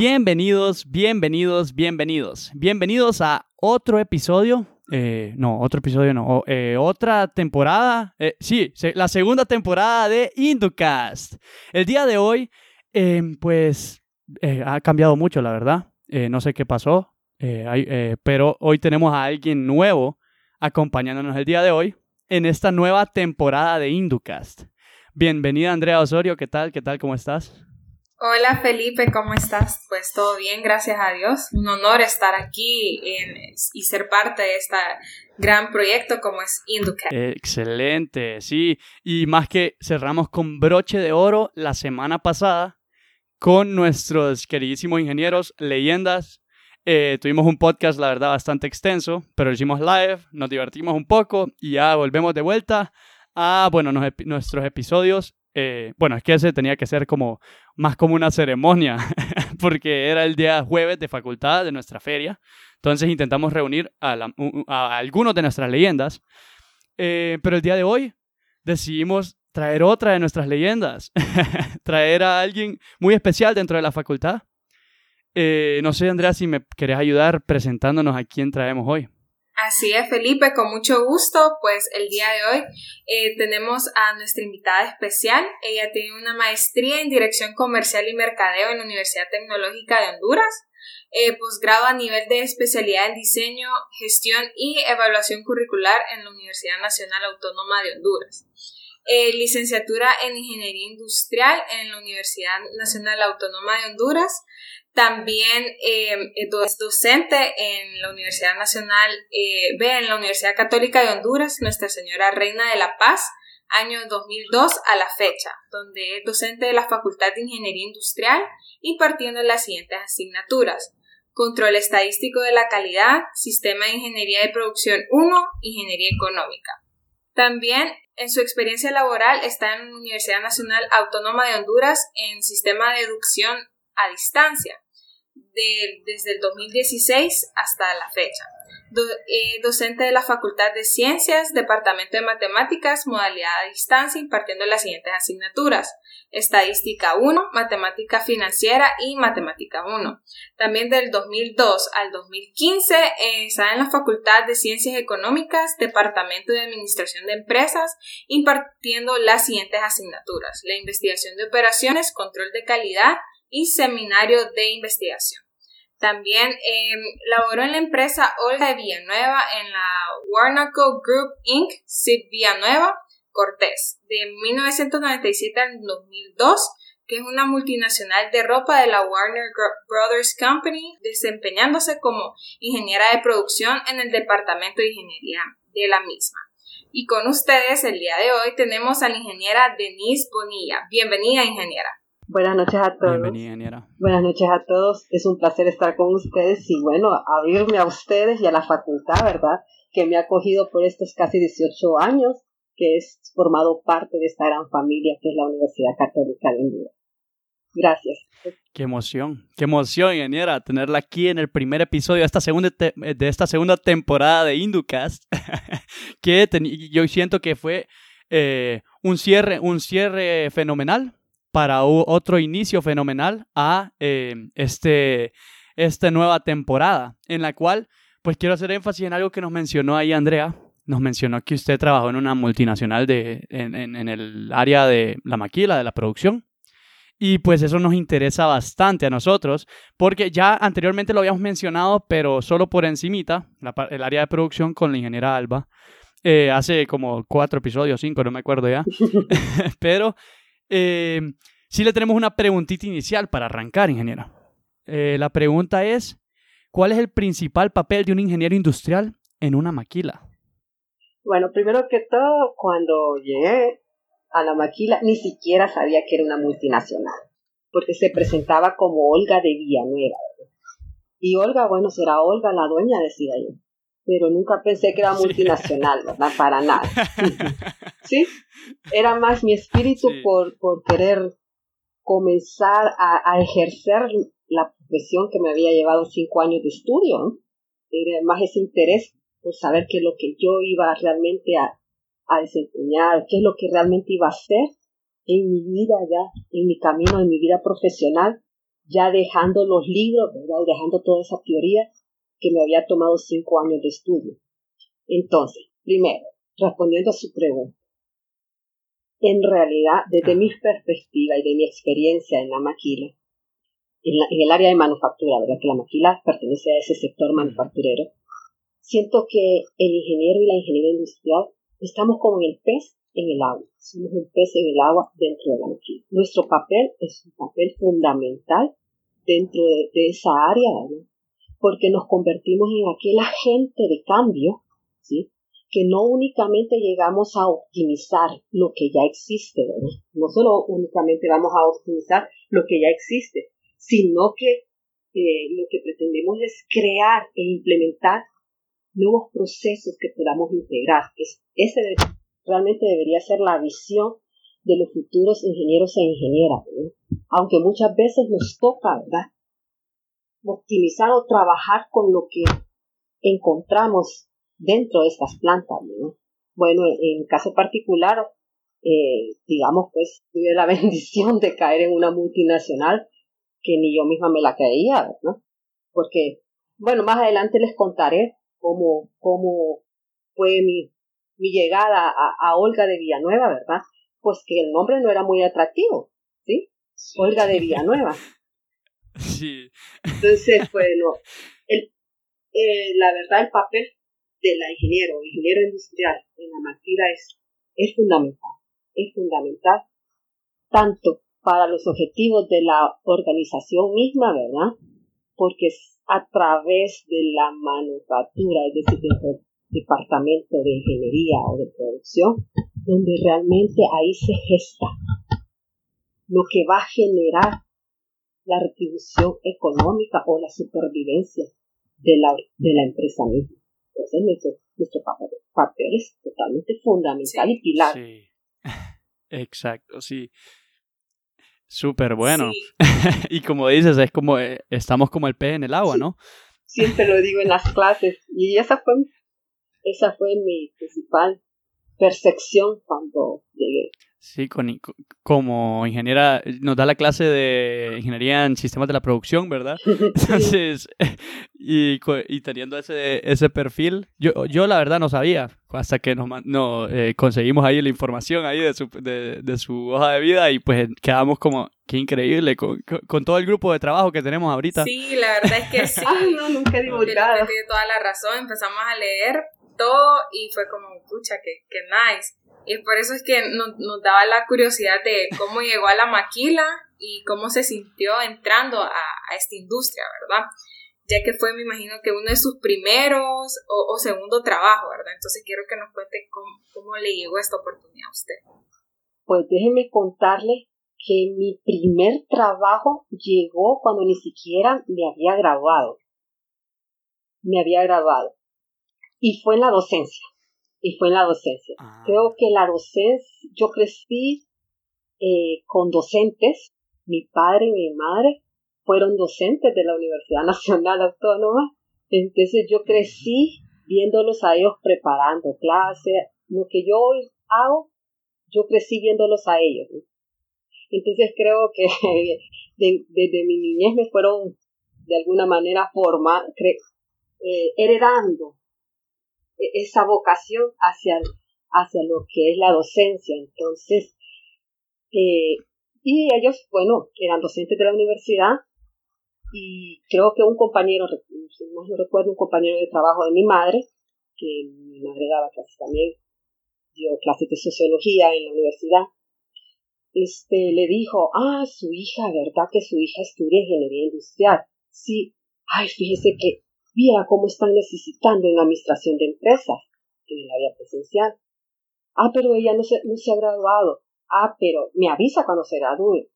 Bienvenidos, bienvenidos, bienvenidos. Bienvenidos a otro episodio. Eh, no, otro episodio no. Eh, otra temporada. Eh, sí, la segunda temporada de Inducast. El día de hoy, em, pues, ha cambiado mucho, la verdad. no sé qué pasó, pero hoy tenemos a alguien nuevo acompañándonos el día de hoy en esta nueva temporada de Inducast. Bienvenida Andrea Osorio, ¿qué tal? ¿Qué tal? ¿Cómo estás? Hola Felipe, ¿cómo estás? Pues todo bien, gracias a Dios. Un honor estar aquí y ser parte de este gran proyecto como es Inducat. Excelente, sí. Y más que cerramos con broche de oro la semana pasada con nuestros queridísimos ingenieros, leyendas. Eh, tuvimos un podcast, la verdad, bastante extenso, pero hicimos live, nos divertimos un poco y ya volvemos de vuelta a, bueno, nuestros episodios eh, bueno, es que ese tenía que ser como más como una ceremonia, porque era el día jueves de facultad de nuestra feria. Entonces intentamos reunir a, algunos de nuestras leyendas, eh, pero el día de hoy decidimos traer otra de nuestras leyendas, traer a alguien muy especial dentro de la facultad. Eh, no sé, Andrea, si me querés ayudar presentándonos a quién traemos hoy. Así es, Felipe, con mucho gusto. Pues el día de hoy eh, tenemos a nuestra invitada especial. Ella tiene una maestría en Dirección Comercial y Mercadeo en la Universidad Tecnológica de Honduras, eh, posgrado a nivel de especialidad en Diseño, Gestión y Evaluación Curricular en la Universidad Nacional Autónoma de Honduras. Eh, licenciatura en Ingeniería Industrial en la Universidad Nacional Autónoma de Honduras, también eh, es docente en la Universidad Nacional, eh, en la Universidad Católica de Honduras, Nuestra Señora Reina de la Paz, año 2002 a la fecha, donde es docente de la Facultad de Ingeniería Industrial impartiendo las siguientes asignaturas. Control estadístico de la calidad, Sistema de Ingeniería de Producción 1, Ingeniería Económica. También en su experiencia laboral está en la Universidad Nacional Autónoma de Honduras en Sistema de Educación a distancia desde el 2016 hasta la fecha. Eh, docente de la Facultad de Ciencias, Departamento de Matemáticas, modalidad a distancia, impartiendo las siguientes asignaturas. Estadística 1, Matemática Financiera y Matemática 1. También del 2002 al 2015 eh, está en la Facultad de Ciencias Económicas, Departamento de Administración de Empresas, impartiendo las siguientes asignaturas. La investigación de operaciones, control de calidad, y seminario de investigación. También eh, laboró en la empresa Olga de Villanueva en la Warnaco Group Inc., SIP Villanueva, Cortés, de 1997 al 2002, que es una multinacional de ropa de la Warner Brothers Company, desempeñándose como ingeniera de producción en el departamento de ingeniería de la misma. Y con ustedes el día de hoy tenemos a la ingeniera Denise Bonilla. Bienvenida, ingeniera. Buenas noches a todos. Bienvenida, Buenas noches a todos. Es un placer estar con ustedes y bueno, abrirme a ustedes y a la facultad, ¿verdad? Que me ha acogido por estos casi 18 años, que es formado parte de esta gran familia que es la Universidad Católica de Honduras. Gracias. Qué emoción, qué emoción, ingeniera, tenerla aquí en el primer episodio de esta segunda, de esta segunda temporada de Inducast, que yo siento que fue eh, un, cierre, un cierre fenomenal para otro inicio fenomenal a eh, este, esta nueva temporada, en la cual pues quiero hacer énfasis en algo que nos mencionó ahí Andrea. Nos mencionó que usted trabajó en una multinacional de, en, en, el área de la maquila, de la producción. Y pues eso nos interesa bastante a nosotros, porque ya anteriormente lo habíamos mencionado, pero solo por encimita, el área de producción con la ingeniera Alba, eh, hace como cuatro episodios, cinco, no me acuerdo ya. pero eh, sí le tenemos una preguntita inicial para arrancar, ingeniero. Eh, la pregunta es, ¿cuál es el principal papel de un ingeniero industrial en una maquila? Bueno, primero que todo, cuando llegué a la maquila, ni siquiera sabía que era una multinacional, porque se presentaba como Olga de Villanueva. Y Olga, bueno, será Olga la dueña, decía yo pero nunca pensé que era multinacional, ¿verdad? Para nada. ¿Sí? Era más mi espíritu por, por querer comenzar a, ejercer la profesión que me había llevado cinco años de estudio. Era más ese interés por saber qué es lo que yo iba realmente a, a desempeñar, qué es lo que realmente iba a hacer en mi vida ya, en mi camino, en mi vida profesional, ya dejando los libros, ¿verdad? dejando toda esa teoría que me había tomado cinco años de estudio. Entonces, primero, respondiendo a su pregunta, en realidad, desde mi perspectiva y de mi experiencia en la maquila, en, el área de manufactura, ¿verdad? Que la maquila pertenece a ese sector manufacturero, siento que el ingeniero y la ingeniería industrial estamos como el pez en el agua. Somos un pez en el agua dentro de la maquila. Nuestro papel es un papel fundamental dentro de, esa área, ¿verdad? Porque nos convertimos en aquel agente de cambio, ¿sí? que no únicamente llegamos a optimizar lo que ya existe, ¿verdad? no solo únicamente vamos a optimizar lo que ya existe, sino que eh, lo que pretendemos es crear e implementar nuevos procesos que podamos integrar. Es, ese realmente debería ser la visión de los futuros ingenieros e ingenieras, aunque muchas veces nos toca, ¿verdad? Optimizar o trabajar con lo que encontramos dentro de estas plantas, ¿no? Bueno, en, caso particular, eh, digamos, pues tuve la bendición de caer en una multinacional que ni yo misma me la creía, ¿no? Porque, bueno, más adelante les contaré cómo, cómo fue mi, mi llegada a, Olga de Villanueva, ¿verdad? Pues que el nombre no era muy atractivo, ¿sí? Olga de Villanueva. Sí. Entonces, bueno, el, eh, la verdad, el papel de la ingeniero, ingeniero industrial en la maquila es, es fundamental. Es fundamental tanto para los objetivos de la organización misma, ¿verdad? Porque es a través de la manufactura, es decir, del departamento de ingeniería o de producción, donde realmente ahí se gesta lo que va a generar la retribución económica o la supervivencia de la, de la empresa misma. Entonces, nuestro, nuestro papel, es totalmente fundamental y pilar. Sí. Exacto, sí. Súper bueno. y como dices, es como eh, estamos como el pez en el agua, ¿no? Siempre lo digo en las clases. Y esa fue, esa fue mi principal percepción cuando llegué. Sí, con, como ingeniera, nos da la clase de ingeniería en sistemas de la producción, ¿verdad? Entonces, y, y teniendo ese, ese perfil, yo, yo la verdad no sabía, hasta que nos no, eh, conseguimos ahí la información ahí de su, de, de, su hoja de vida y pues quedamos como, qué increíble, con, con, todo el grupo de trabajo que tenemos ahorita. Sí, la verdad es que sí. Ay, no, nunca he divulgado. Tiene toda la razón, empezamos a leer todo y fue como, pucha, que, que nice. Y por eso es que nos, daba la curiosidad de cómo llegó a la maquila y cómo se sintió entrando a, a esta industria, ¿verdad? Ya que fue, me imagino, que uno de sus primeros o, segundo trabajo, ¿verdad? Entonces quiero que nos cuente cómo, cómo le llegó esta oportunidad a usted. Pues déjeme contarle que mi primer trabajo llegó cuando ni siquiera me había graduado. Me había graduado. Y fue en la docencia y fue en la docencia. Ah. Creo que la docencia, yo crecí eh, con docentes, mi padre y mi madre fueron docentes de la Universidad Nacional Autónoma, entonces yo crecí viéndolos a ellos preparando clases, lo que yo hoy hago, yo crecí viéndolos a ellos. Entonces creo que desde mi niñez me fueron de alguna manera forma, eh, heredando esa vocación hacia, hacia lo que es la docencia. Entonces, eh, y ellos, bueno, eran docentes de la universidad y creo que un compañero, más no recuerdo, un compañero de trabajo de mi madre, que mi madre daba clases también, dio clases de sociología en la universidad, este, le dijo, ah, su hija, ¿verdad que su hija estudia ingeniería industrial? Sí, ay, fíjese que Viera cómo están necesitando en administración de empresas en el área presencial. Ah, pero ella no se, no se ha graduado. Ah, pero me avisa cuando se gradúe.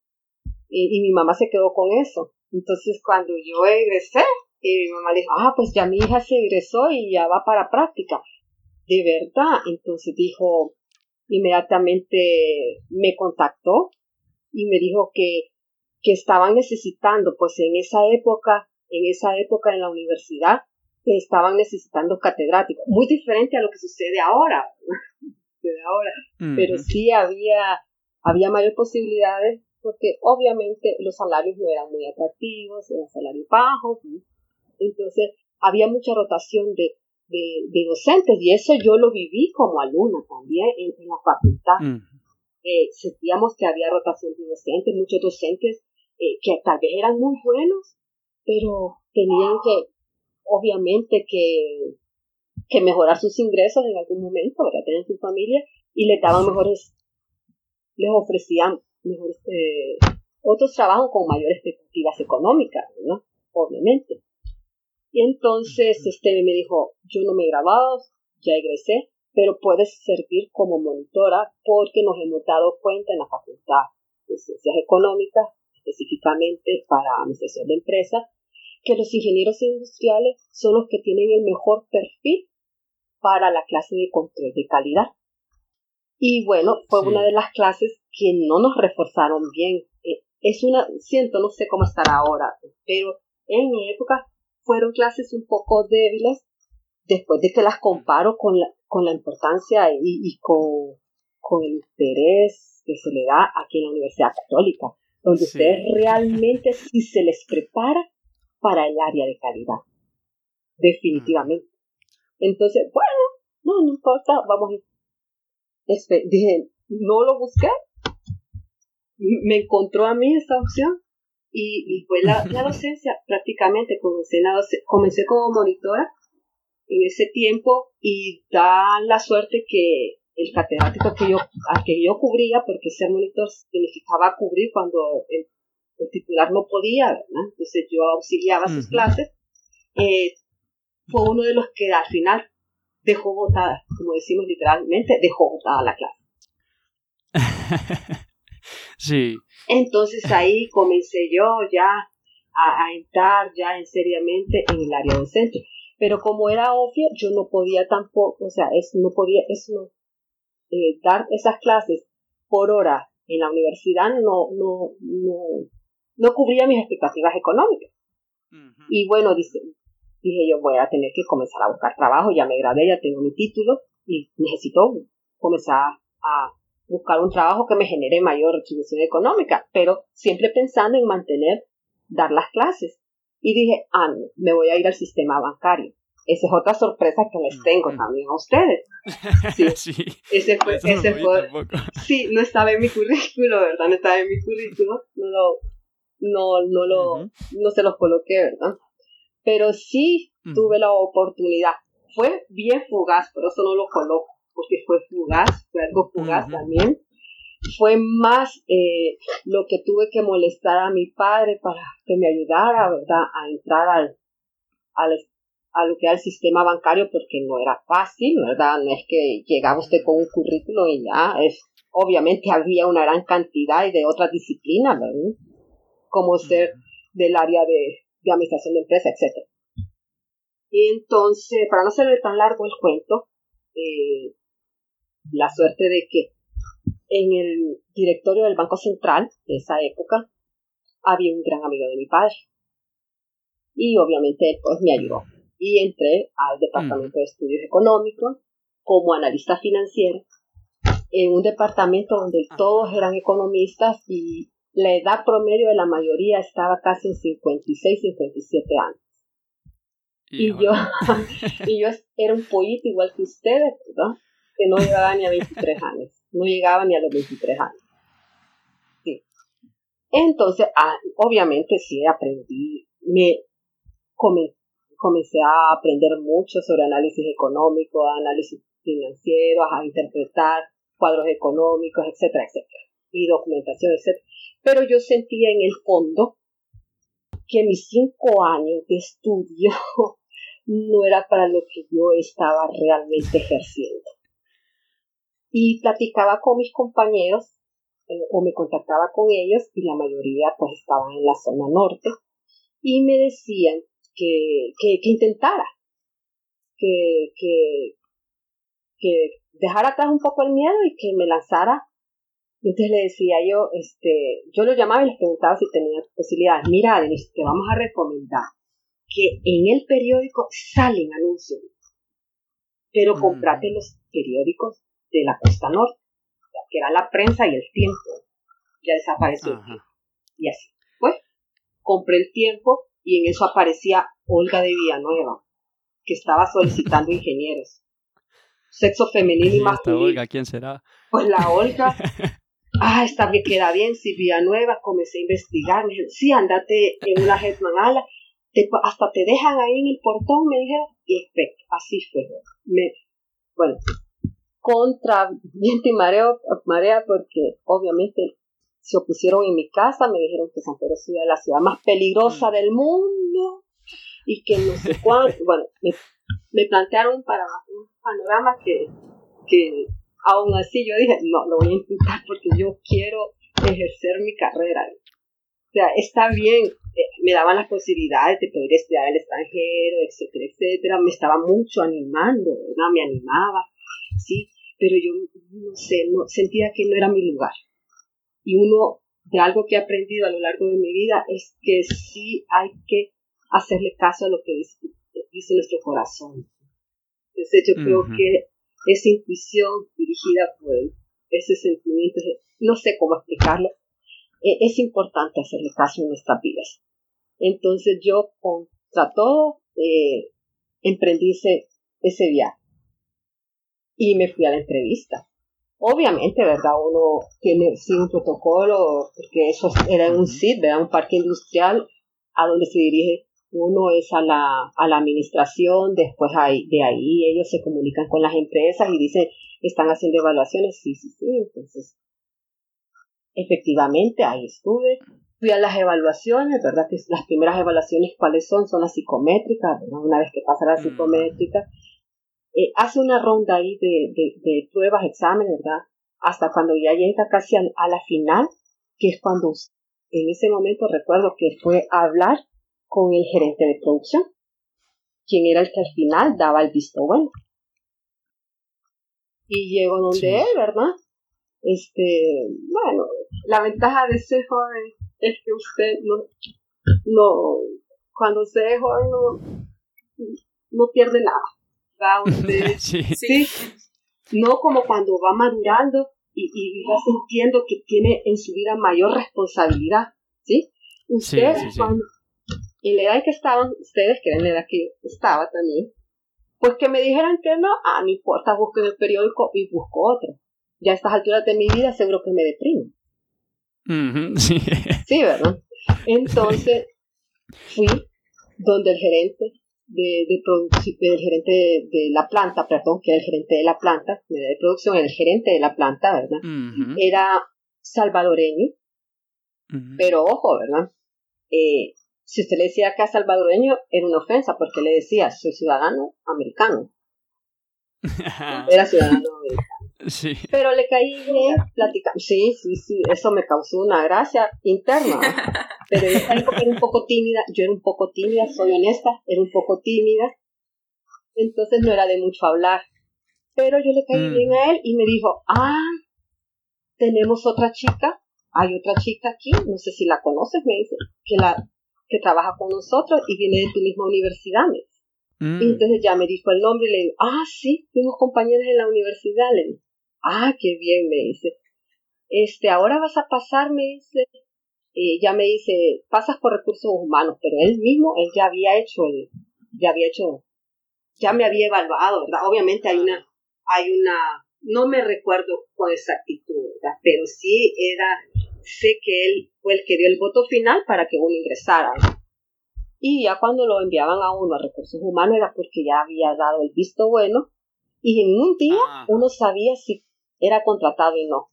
Y, mi mamá se quedó con eso. Entonces, cuando yo egresé, y mi mamá le dijo, ah, pues ya mi hija se egresó y ya va para práctica. De verdad. Entonces dijo, inmediatamente me contactó y me dijo que, que estaban necesitando, pues en esa época, en esa época en la universidad estaban necesitando catedráticos, muy diferente a lo que sucede ahora, ahora, pero sí había, había mayor posibilidades porque obviamente los salarios no eran muy atractivos, eran salarios bajos, entonces había mucha rotación de, de, docentes y eso yo lo viví como alumna también en, la facultad. Eh, sentíamos que había rotación de docentes, muchos docentes eh, que tal vez eran muy buenos, pero tenían que, obviamente, que, que mejorar sus ingresos en algún momento, ¿verdad? Tener su familia y les daban mejores, les ofrecían mejores, eh, otros trabajos con mayores expectativas económicas, ¿no? Obviamente. Y entonces este me dijo, yo no me he grabado, ya egresé, pero puedes servir como monitora porque nos hemos dado cuenta en la Facultad de Ciencias Económicas, específicamente para administración de empresas, que los ingenieros industriales son los que tienen el mejor perfil para la clase de control de calidad. Y bueno, fue una de las clases que no nos reforzaron bien. Eh, es una, siento, no sé cómo estará ahora, pero en mi época fueron clases un poco débiles después de que las comparo con la, con la importancia y, con, con, el interés que se le da aquí en la Universidad Católica, donde ustedes realmente sí se les prepara para el área de calidad. Definitivamente. Entonces, bueno, no, no importa, vamos a este, dije, no lo busqué, me encontró a mí esta opción y, fue la, docencia prácticamente, comencé, comencé como monitora en ese tiempo y da la suerte que el catedrático que yo, al que yo cubría, porque ser monitor significaba cubrir cuando el, titular no podía, entonces yo auxiliaba sus clases, eh, fue uno de los que al final dejó botada, como decimos literalmente, dejó botada la clase. sí. Entonces ahí comencé yo ya a, entrar ya en seriamente en el área docente. Pero como era obvio, yo no podía tampoco, o sea, es, no podía, eso eh, dar esas clases por hora en la universidad no, no, no, no cubría mis expectativas económicas. Y bueno, dice, dije yo voy a tener que comenzar a buscar trabajo, ya me gradué, ya tengo mi título y necesito comenzar a buscar un trabajo que me genere mayor retribución económica, pero siempre pensando en mantener, dar las clases. Y dije, ah, no, me voy a ir al sistema bancario. Esa es otra sorpresa que les tengo mm. también a ustedes. Sí, ese fue, ese fue, sí, no estaba en mi currículo, ¿verdad? No estaba en mi currículo, no lo, no, no lo, no se los coloqué, ¿verdad? pero sí tuve la oportunidad. Fue bien fugaz, por eso no lo coloco, porque fue fugaz, fue algo fugaz también. Fue más eh, lo que tuve que molestar a mi padre para que me ayudara, ¿verdad?, a entrar al, al, a lo que era el sistema bancario, porque no era fácil, ¿verdad? No es que llegaba usted con un currículo y ya, es, obviamente había una gran cantidad de otras disciplinas, ¿verdad? Como ser del área de de administración de empresa, etc. Y entonces, para no ser tan largo el cuento, eh, la suerte de que en el directorio del Banco Central de esa época había un gran amigo de mi padre. Y obviamente pues me ayudó. Y entré al Departamento de Estudios Económicos como analista financiero en un departamento donde todos eran economistas y la edad promedio de la mayoría estaba casi en 56, 57 años. Y, yo, y yo era un pollito igual que ustedes, ¿no? Que no llegaba ni a 23 años. No llegaba ni a los 23 años. Sí. Entonces, ah, obviamente sí aprendí, me comencé a aprender mucho sobre análisis económico, análisis financiero, a interpretar cuadros económicos, etcétera, etcétera, y documentación, etcétera pero yo sentía en el fondo que mis cinco años de estudio no era para lo que yo estaba realmente ejerciendo. Y platicaba con mis compañeros eh, o me contactaba con ellos y la mayoría pues estaban en la zona norte y me decían que, que, intentara, que, que, que dejara atrás un poco el miedo y que me lanzara y entonces le decía yo, este, yo lo llamaba y les preguntaba si tenía posibilidades. Mira, Denise, te vamos a recomendar que en el periódico salen anuncios, pero mm. comprate los periódicos de la costa norte, que era la prensa y el tiempo. ya desapareció. Y así. Pues, compré el tiempo y en eso aparecía Olga de Villanueva, que estaba solicitando ingenieros. Sexo femenino y masculino. Olga, ¿quién será? Pues la Olga. ah, está bien, queda bien, si Villanueva, comencé a investigar, me dijeron, sí, andate en una Hetman Ala, hasta te dejan ahí en el portón, me dijeron, y así fue. Me, bueno, contra viento y mareo, marea, porque obviamente se opusieron en mi casa, me dijeron que San Pedro Ciudad es la ciudad más peligrosa mm. del mundo y que no sé cuánto, bueno, me, plantearon para un panorama que, que aún así yo dije, no, lo voy a intentar porque yo quiero ejercer mi carrera. O sea, está bien, eh, me daban las posibilidades de poder estudiar al extranjero, etcétera, etcétera, me estaba mucho animando, ¿verdad? Me animaba, sí, pero yo no sé, no, sentía que no era mi lugar. Y uno de algo que he aprendido a lo largo de mi vida es que sí hay que hacerle caso a lo que dice, nuestro corazón. Entonces yo creo que esa intuición dirigida por ese sentimiento, no sé cómo explicarlo, e, es importante hacerle caso en nuestras vidas. Entonces yo contra todo eh, emprendí ese, ese viaje y me fui a la entrevista. Obviamente, ¿verdad? Uno tiene sí un protocolo, porque eso era un SID, ¿verdad? Un parque industrial a donde se dirige uno es a la, a la administración, después hay, de ahí ellos se comunican con las empresas y dicen, están haciendo evaluaciones, sí, sí, sí, entonces, efectivamente, ahí estuve, fui a las evaluaciones, ¿verdad? Que las primeras evaluaciones, ¿cuáles son? Son las psicométricas, ¿verdad? Una vez que pasa la psicométrica, eh, hace una ronda ahí de, de, pruebas, exámenes, ¿verdad? Hasta cuando ya llega casi a, la final, que es cuando en ese momento recuerdo que fue a hablar con el gerente de producción, quien era el que al final daba el visto bueno. Y llego donde él, ¿verdad? Este, bueno, la ventaja de ser joven es que usted no, no, cuando se es joven no, no pierde nada. sí. No como cuando va madurando y, y, va sintiendo que tiene en su vida mayor responsabilidad, ¿sí? Ustedes, cuando, en la edad en que estaban, ustedes, que eran la edad que yo estaba también, pues que me dijeran que no, ah, no importa, busco en el periódico y busco otro. Ya a estas alturas de mi vida seguro que me deprimo. sí. sí, ¿verdad? Entonces, fui donde el gerente de, de producción, del gerente de, la planta, perdón, que era el gerente de la planta, de producción, el gerente de la planta, ¿verdad? Era salvadoreño, pero ojo, ¿verdad? Eh, si usted le decía que era salvadoreño, era una ofensa, porque le decía, soy ciudadano americano. era ciudadano americano. Sí. Pero le caí bien platicando. Sí, sí, sí, eso me causó una gracia interna. Pero yo era un poco tímida, yo era un poco tímida, soy honesta, era un poco tímida. Entonces no era de mucho hablar. Pero yo le caí mm. bien a él y me dijo, ah, tenemos otra chica, hay otra chica aquí, no sé si la conoces, me dice, que la que trabaja con nosotros y viene de tu misma universidad, me mm. Y entonces ya me dijo el nombre y le digo, ah, sí, fuimos compañeros en la universidad, le Ah, qué bien, me dice. Este, ahora vas a pasar, me dice, ya me dice, pasas por recursos humanos, pero él mismo, él ya había hecho el, ya había hecho, ya me había evaluado, ¿verdad? Obviamente hay una, hay una, no me recuerdo con exactitud, ¿verdad? Pero sí era, sé que él fue el que dio el voto final para que uno ingresara. Y ya cuando lo enviaban a uno a recursos humanos era porque ya había dado el visto bueno y en un día ah. uno sabía si era contratado y no.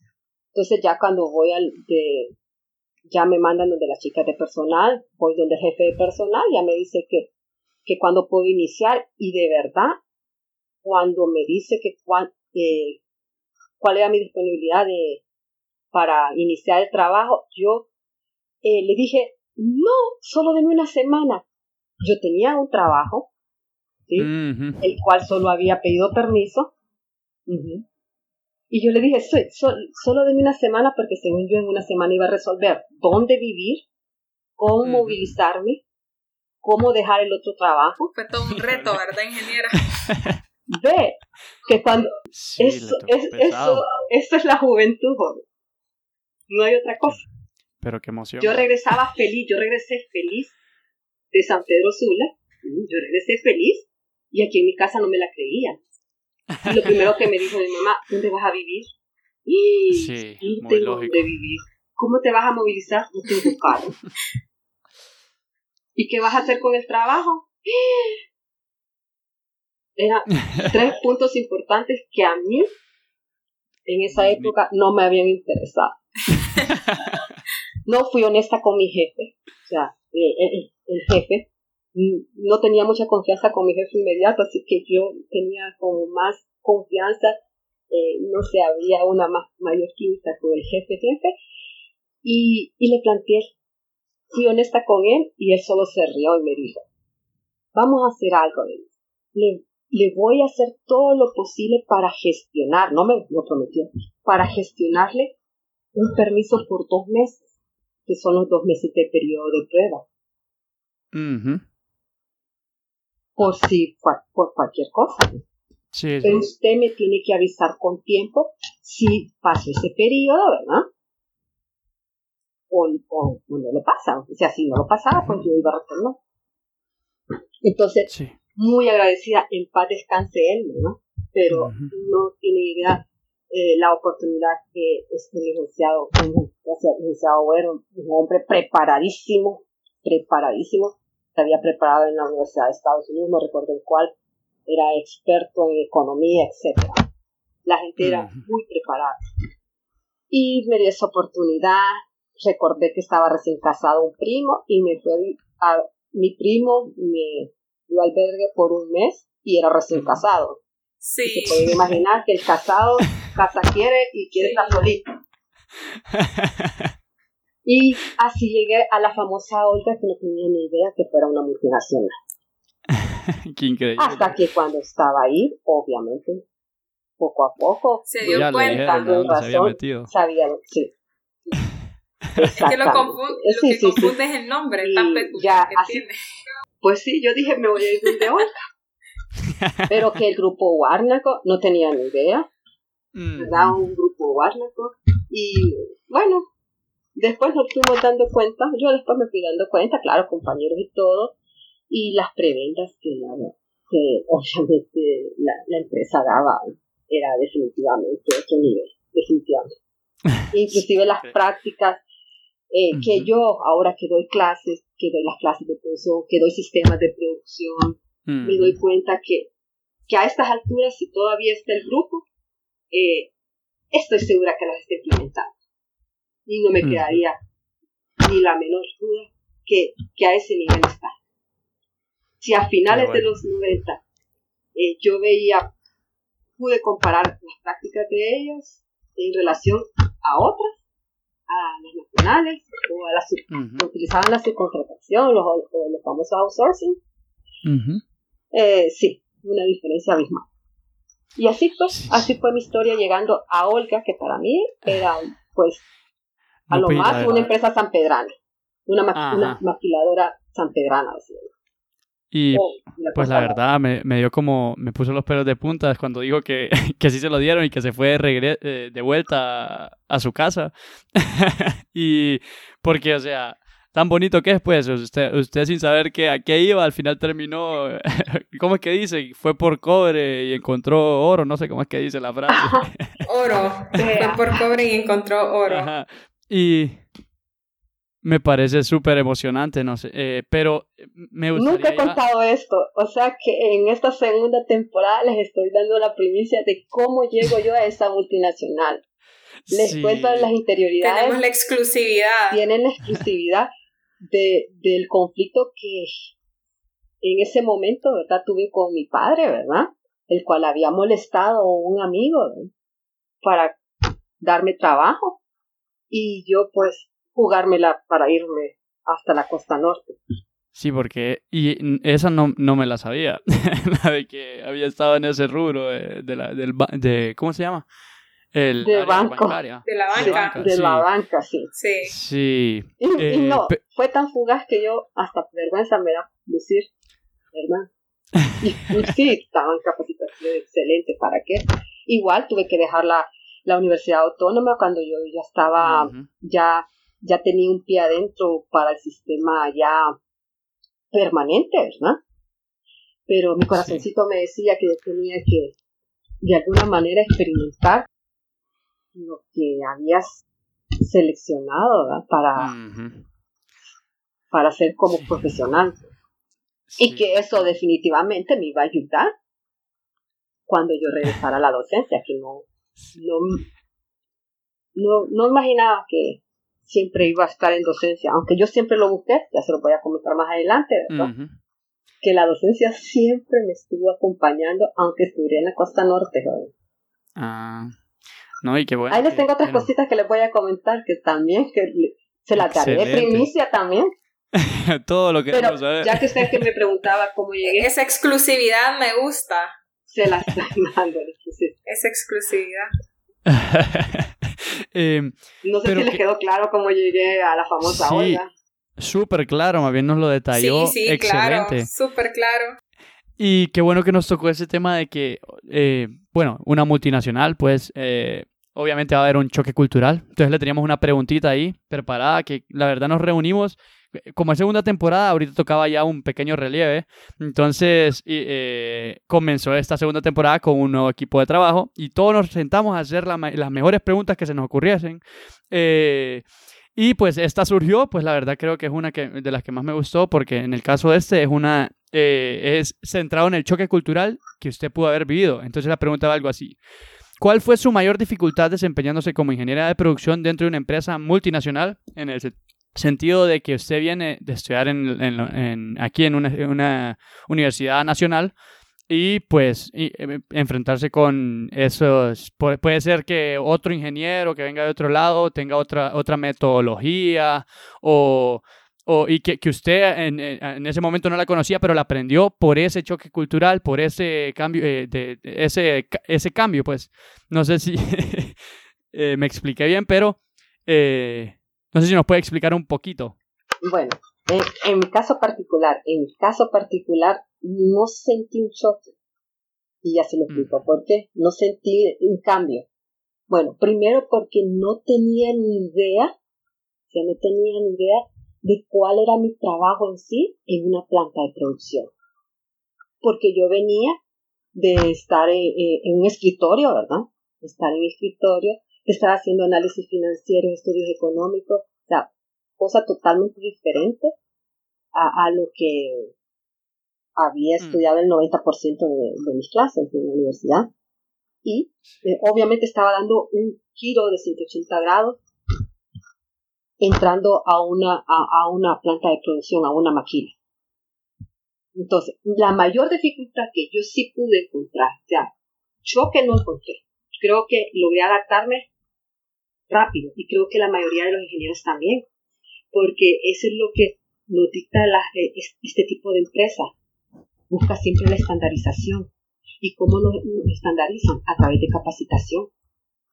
Entonces ya cuando voy al de, ya me mandan donde las chicas de personal, voy donde el jefe de personal, ya me dice que, que cuando puedo iniciar y de verdad, cuando me dice que cuál, cuál era mi disponibilidad de, para iniciar el trabajo, yo eh, le dije, no, solo de una semana. Yo tenía un trabajo, ¿sí? el cual solo había pedido permiso. Y yo le dije, soy, solo de una semana, porque según yo en una semana iba a resolver dónde vivir, cómo movilizarme, cómo dejar el otro trabajo. Fue todo un reto, ¿verdad, ingeniera? Ve que cuando... eso, es, eso, eso es la juventud, joven. No hay otra cosa. Pero qué emoción. Yo regresaba feliz, yo regresé feliz de San Pedro Sula. Yo regresé feliz y aquí en mi casa no me la creían. Y lo primero que me dijo mi mamá, ¿dónde vas a vivir? Sí, no muy tengo lógico. dónde vivir. ¿Cómo te vas a movilizar? No tengo carro. ¿Y qué vas a hacer con el trabajo? Eran tres puntos importantes que a mí en esa época no me habían interesado. No fui honesta con mi jefe, o sea, el, el- el jefe no tenía mucha confianza con mi jefe inmediato, así que yo tenía como más confianza, eh, no sé, había una más, mayor química con el jefe jefe, y, y le planteé, fui honesta con él y él solo se rió y me dijo, vamos a hacer algo, le, le voy a hacer todo lo posible para gestionar, no me lo prometió, para gestionarle un permiso por dos meses, que son los dos meses de periodo de prueba. Por si, por cualquier cosa. Sí, sí. Pero usted me tiene que avisar con tiempo si pasó ese periodo, ¿verdad? O, o, o no lo pasa. O sea, si no lo pasaba, pues yo iba a retornar. Entonces, Sí. muy agradecida, en paz descanse él, ¿no? Pero no tiene idea eh, la oportunidad que este licenciado, o sea, licenciado Güero, un hombre preparadísimo, preparadísimo, se había preparado en la Universidad de Estados Unidos, no recuerdo en cuál, era experto en economía, etcétera. La gente era muy preparada. Y me dio esa oportunidad, recordé que estaba recién casado un primo y me fue a, mi primo me dio albergue por un mes y era recién casado. Sí. Y se puede imaginar que el casado casa quiere y quiere Sí. estar solito. Y así llegué a la famosa Olga que no tenía ni idea que fuera una multinacional. Qué increíble. Hasta que cuando estaba ahí, obviamente, poco a poco, Se dio ya le cuenta. dijeron a dónde se había razón. metido. sabía sí. Es que lo, Exactamente. confun- lo Sí, que sí, sí. confunde es el nombre Y tan peculiar ya que así- tiene. Pues sí, yo dije, me voy a ir donde Olga. Pero que el grupo Warnaco no tenía ni idea. Mm. ¿verdad? Un grupo Warnaco. Y bueno, después nos fuimos dando cuenta, yo después me fui dando cuenta, claro, compañeros y todo, y las preventas que, la, que obviamente la, la empresa daba era definitivamente otro nivel, definitivamente. Inclusive las prácticas eh, que yo, ahora que doy clases, que doy las clases de producción, que doy sistemas de producción, Mm. me doy cuenta que, que a estas alturas, si todavía está el grupo, eh, estoy segura que las está implementando. Y no me Ujú. quedaría ni la menor duda que, que a ese nivel está. Si a finales Qué de bueno. los 90 eh, yo veía, pude comparar las prácticas de ellos en relación a otras, a las nacionales o a las que utilizaban la subcontratación, los, o los famosos outsourcing, eh, sí, una diferencia abismal. Y así fue, Sí. así fue mi historia llegando a Olga, que para mí era, pues, a No, lo más una empresa sanpedrana, una, ma- una maquiladora sanpedrana. así. Y O una pues la verdad me, me dio como, me puso los pelos de punta cuando dijo que, que sí se lo dieron y que se fue de, eh, de vuelta a, a su casa. y porque, o sea, tan bonito que es, pues, usted, usted sin saber que a qué iba, al final terminó, ¿cómo es que dice? Fue por cobre y encontró oro, no sé cómo es que dice la frase. Oro. Fue por cobre y encontró oro. Ajá. Y me parece súper emocionante, no sé, eh, pero me gustaría... Nunca he ya- contado esto, o sea que en esta segunda temporada les estoy dando la primicia de cómo llego yo a esa multinacional. Les Sí. cuento las interioridades. Tenemos la exclusividad. tienen la exclusividad de, del conflicto que en ese momento, ¿verdad? Tuve con mi padre, ¿verdad? El cual había molestado a un amigo ¿verdad? para darme trabajo y yo pues jugármela para irme hasta la costa norte. Sí, porque y esa no, no me la sabía, la de que había estado en ese rubro de, de la, del, ba- de, ¿cómo se llama? El De banco. bancaria. De la De banca. de sí. la banca, sí. Sí. Sí, Y, y Eh, no, pe- fue tan fugaz que yo hasta vergüenza me da decir, ¿verdad? Y, y sí, estaban capacitación excelente, ¿para qué? Igual tuve que dejar la, Universidad Autónoma cuando yo ya estaba, ya, ya tenía un pie adentro para el sistema ya permanente, ¿verdad? Pero mi corazoncito me decía que yo tenía que de alguna manera experimentar lo que habías seleccionado ¿verdad? para, para ser como profesional. Y que eso definitivamente me iba a ayudar cuando yo regresara a la docencia, que no, no, no, imaginaba que siempre iba a estar en docencia, aunque yo siempre lo busqué, ya se lo voy a comentar más adelante, ¿verdad? Que la docencia siempre me estuvo acompañando, aunque estuviera en la costa norte, Ah, no, y qué bueno. Ahí les tengo otras cositas que les voy a comentar, que también, que se la daré de primicia también. Todo lo que Pero, Ya que usted que me preguntaba cómo llegué. Esa exclusividad me gusta se la están dando. Es exclusividad. Em, no sé si les quedó claro cómo llegué a la famosa sí, Súper claro, más bien nos lo detalló. Sí, sí, Excelente. claro, súper claro. Y qué bueno que nos tocó ese tema de que, eh, bueno, una multinacional, pues, eh, obviamente va a haber un choque cultural. Entonces le teníamos una preguntita ahí preparada que la verdad nos reunimos como es segunda temporada, ahorita tocaba ya un pequeño relieve. Entonces eh, comenzó esta segunda temporada con un nuevo equipo de trabajo y todos nos sentamos a hacer las mejores preguntas que se nos ocurriesen. Eh, y pues esta surgió, pues la verdad creo que es una de las que más me gustó porque en el caso de este es una, eh, es centrado en el choque cultural que usted pudo haber vivido. Entonces la pregunta va algo así. ¿Cuál fue su mayor dificultad desempeñándose como ingeniera de producción dentro de una empresa multinacional en el, sentido de que usted viene de estudiar en, aquí en una, universidad nacional y pues eh, enfrentarse con esos, puede, ser que otro ingeniero que venga de otro lado tenga otra, otra metodología o, y que, usted en, ese momento no la conocía, pero la aprendió por ese choque cultural, por ese cambio, eh, de, ese, ese cambio, pues. No sé si eh, me expliqué bien, pero... No sé si nos puede explicar un poquito. Bueno, en, mi caso particular, en mi caso particular, no sentí un choque. Y ya se lo explico mm. por qué. No sentí un cambio. Bueno, primero porque no tenía ni idea, o sea, no tenía ni idea de cuál era mi trabajo en sí en una planta de producción. Porque yo venía de estar en, en un escritorio, ¿verdad? Estar en un escritorio estar haciendo análisis financiero, estudios económicos, o sea, cosa totalmente diferente a, a lo que había mm. estudiado el 90% de, de, mis clases en la universidad. Y eh, obviamente estaba dando un giro de 180 grados entrando a una, a, a una planta de producción, a una máquina. Entonces, la mayor dificultad que yo sí pude encontrar, o sea, yo que no encontré, creo que logré adaptarme rápido y creo que la mayoría de los ingenieros también, porque eso es lo que nos dicta eh, este tipo de empresa. Busca siempre la estandarización. ¿Y cómo nos, estandarizan? A través de capacitación.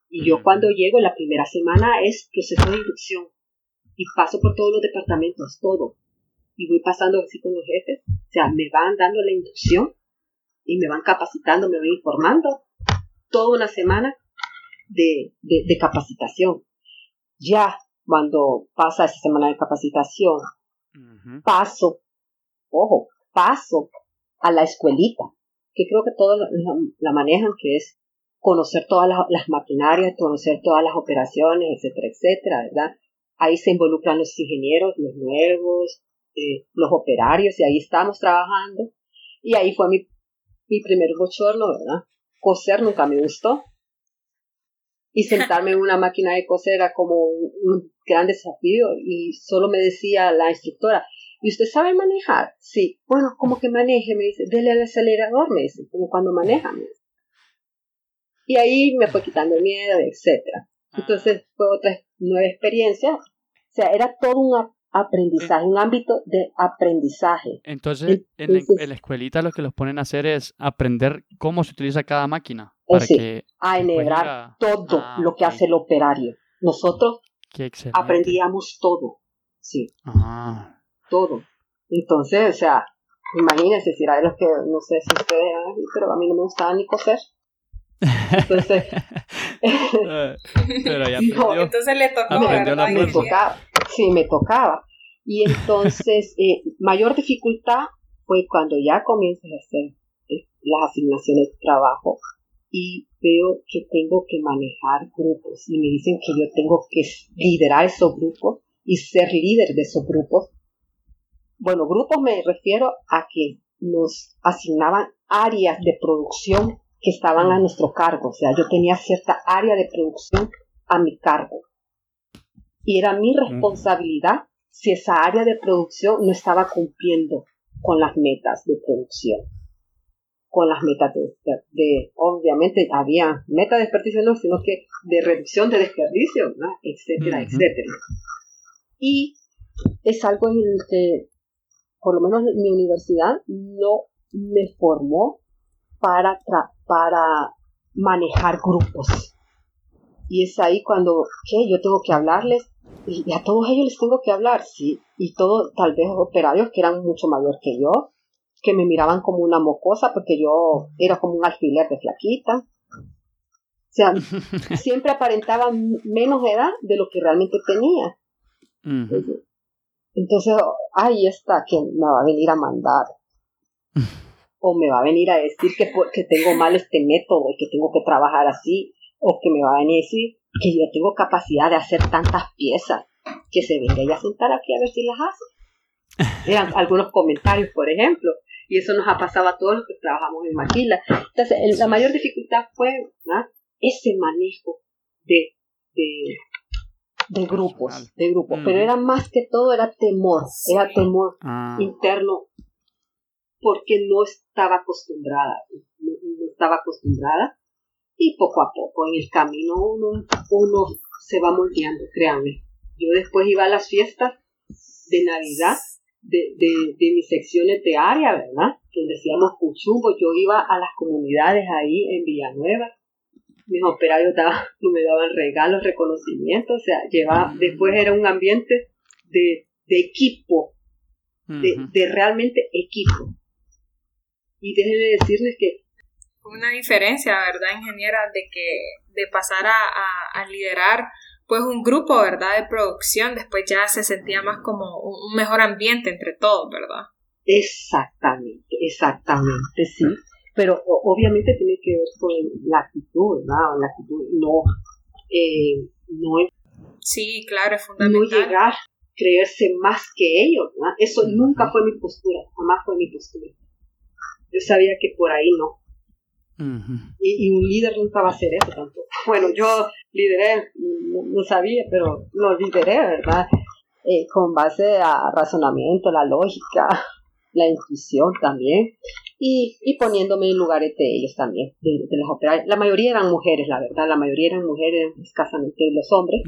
Y yo cuando llego, la primera semana es proceso de inducción. Y paso por todos los departamentos, todo. Y voy pasando así con los jefes. O sea, me van dando la inducción y me van capacitando, me van informando. Toda una semana de, de, capacitación. Ya cuando pasa esa semana de capacitación, paso, ojo, paso a la escuelita, que creo que todos la, manejan, que es conocer todas las, maquinarias, conocer todas las operaciones, etcétera, etcétera, ¿verdad? Ahí se involucran los ingenieros, los nuevos, eh, los operarios, y ahí estamos trabajando. Y ahí fue mi, mi primer bochorno, ¿verdad? Coser nunca me gustó, y sentarme en una máquina de coser era como un, gran desafío y solo me decía la instructora, ¿y usted sabe manejar? Sí, bueno, como que maneje, me dice, dele al acelerador, me dice, como cuando maneja, Y ahí me fue quitando el miedo, etcétera. Ah. Entonces fue otra nueva experiencia. O sea, era todo un aprendizaje, un ámbito de aprendizaje. Entonces, en, la, escuelita lo que los ponen a hacer es aprender cómo se utiliza cada máquina. Para que a enhebrar todo ah, lo que hace el operario. Nosotros aprendíamos todo. Sí. Ah. Todo. Entonces, o sea, imagínense si era de los que, no sé si ustedes, pero a mí no me gustaba ni coser. Entonces, Pero ya aprendió. entonces le tocó. Me tocaba, sí, me tocaba. Y entonces, eh, mayor dificultad fue cuando ya comienzas a hacer eh, las asignaciones de trabajo y veo que tengo que manejar grupos y me dicen que yo tengo que liderar esos grupos y ser líder de esos grupos. Bueno, grupos me refiero a que nos asignaban áreas de producción que estaban a nuestro cargo. O sea, yo tenía cierta área de producción a mi cargo. Y era mi responsabilidad si esa área de producción no estaba cumpliendo con las metas de producción. Con las metas de, obviamente había metas de desperdicio no, sino que de reducción de desperdicio, etcétera, etcétera. Y es algo en el que, por lo menos mi universidad, no me formó para, para manejar grupos. Y es ahí cuando, ¿qué? Yo tengo que hablarles y a todos ellos les tengo que hablar, sí. Y todos, tal vez operarios que eran mucho mayor que yo, que me miraban como una mocosa porque yo era como un alfiler de flaquita. O sea, siempre aparentaba menos edad de lo que realmente tenía. Entonces, ahí está, que me va a venir a mandar. o me va a venir a decir que, que tengo mal este método y que tengo que trabajar así. O que me va a venir a decir que yo tengo capacidad de hacer tantas piezas que se venga y a sentar aquí a ver si las hace. Eran algunos comentarios, por ejemplo, y eso nos ha pasado a todos los que trabajamos en maquila. Entonces, la mayor dificultad fue ese manejo de, de, grupos, de grupos, pero era más que todo, era temor, era temor ah. interno, porque no estaba acostumbrada, no estaba acostumbrada y poco a poco en el camino uno, uno se va moldeando, créanme. Yo después iba a las fiestas de Navidad de, de, de mis secciones de área, ¿verdad? Donde decíamos cuchumbo, yo iba a las comunidades ahí en Villanueva, mis operarios me daban regalos, reconocimientos, o sea, llevaba, mm. después era un ambiente de, de equipo, de, de realmente equipo. Y déjenme decirles que una diferencia, ¿verdad, ingeniera? De que de pasar a, a, liderar pues un grupo, ¿verdad? De producción, después ya se sentía más como un mejor ambiente entre todos, ¿verdad? Exactamente, exactamente, sí. Pero obviamente tiene que ver con la actitud, ¿verdad? La actitud no, eh, no Sí, claro, es fundamental. No llegar a creerse más que ellos, ¿verdad? Eso nunca fue mi postura, jamás fue mi postura. Yo sabía que por ahí no y, un líder nunca va a hacer eso tampoco. Bueno, yo lideré, no, sabía, pero lo lideré, ¿verdad? Eh, con base a razonamiento, la lógica, la intuición también, y, y poniéndome en lugares de ellos también, de, las operarias. La mayoría eran mujeres, la verdad, la mayoría eran mujeres, escasamente los hombres,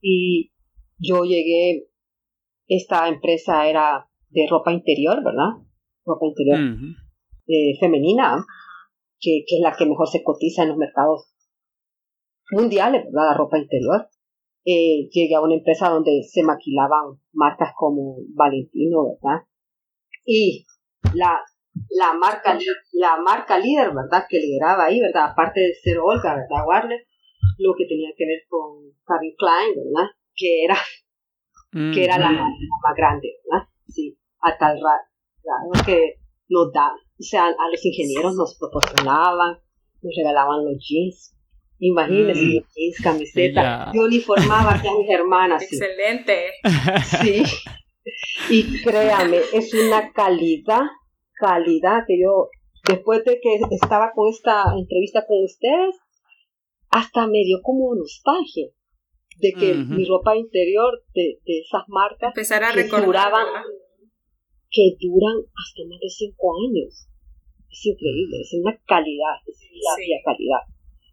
y yo llegué, esta empresa era de ropa interior, ¿verdad? Ropa interior eh, femenina que, es la que mejor se cotiza en los mercados mundiales, ¿verdad? La ropa interior. Eh, llegué a una empresa donde se maquilaban marcas como Valentino, ¿verdad? Y la, la marca, la marca líder, ¿verdad? Que lideraba ahí, ¿verdad? Aparte de ser Olga, ¿verdad? Warner, lo que tenía que ver con Calvin Klein, ¿verdad? Que era, que era la, más grande, ¿verdad? Sí, a tal grado que nos da, o sea, a los ingenieros nos proporcionaban, nos regalaban los jeans. Imagínense, mm. jeans, camiseta. Yo uniformaba a mis hermanas. Excelente. Sí. Y créame, es una calidad, calidad que yo, después de que estaba con esta entrevista con ustedes, hasta me dio como nostalgia de que mi ropa interior de, de esas marcas empezar a recordar que duran hasta más de cinco años. Es increíble, es una calidad, es la calidad.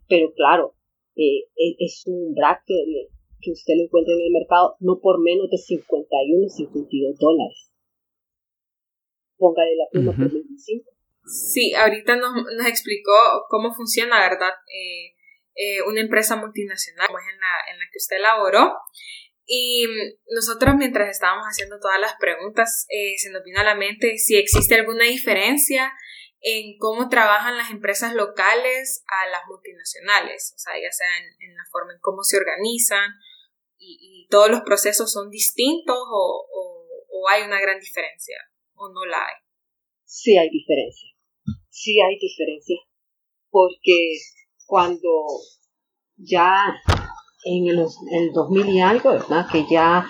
Pero claro, eh, es un bracket que usted lo encuentra en el mercado no por menos de 51 52 dólares. Póngale la pluma por 25. Sí, ahorita nos, nos, explicó cómo funciona, ¿verdad? Eh, eh, una empresa multinacional, como es en la, en la que usted laboró. Y nosotros mientras estábamos haciendo todas las preguntas, eh, se nos vino a la mente si existe alguna diferencia en cómo trabajan las empresas locales a las multinacionales, o sea, ya sea en, la forma en cómo se organizan y, todos los procesos son distintos o, o, hay una gran diferencia o no la hay. Sí hay diferencia, sí hay diferencia, porque cuando ya en el, el 2000 y algo, ¿verdad? Que ya,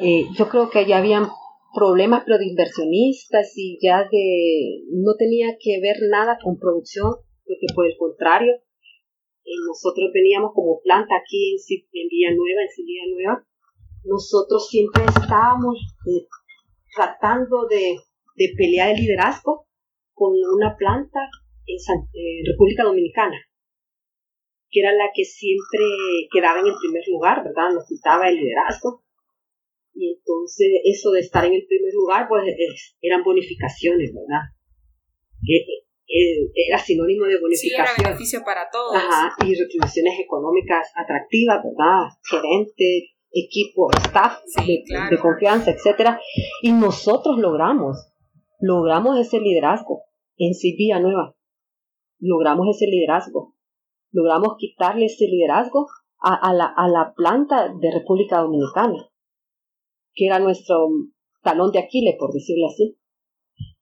eh, yo creo que ya habían problemas pero de inversionistas y ya de no tenía que ver nada con producción porque por el contrario eh, nosotros veníamos como planta aquí en, en Villanueva en Nueva nosotros siempre estábamos eh, tratando de, de, pelear el liderazgo con una planta en eh, República Dominicana que era la que siempre quedaba en el primer lugar, ¿verdad? Nos quitaba el liderazgo y entonces eso de estar en el primer lugar, pues eran bonificaciones, ¿verdad? era sinónimo de bonificación. Sí, era beneficio para todos. Ajá, y retribuciones económicas atractivas, ¿verdad? Gerente, equipo, staff de, confianza, etcétera. Y nosotros logramos, logramos ese liderazgo en Silvia Nueva. Logramos ese liderazgo. Logramos quitarle ese liderazgo a, la, planta de República Dominicana que era nuestro talón de Aquiles, por decirlo así.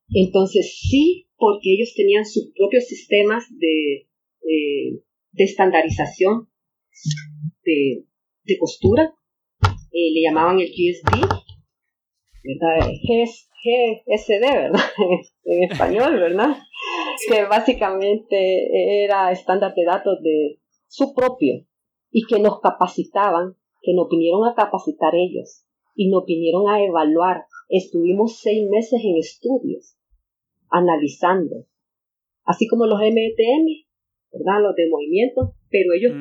Entonces sí, porque ellos tenían sus propios sistemas de, estandarización de, de costura, eh, le llamaban el GSD, ¿verdad? GSD, ¿verdad? en español, ¿verdad? Que básicamente era estándar de datos de su propio y que nos capacitaban, que nos vinieron a capacitar ellos y nos vinieron a evaluar. Estuvimos seis meses en estudios, analizando, así como los MTM, ¿verdad? Los de movimiento, pero ellos,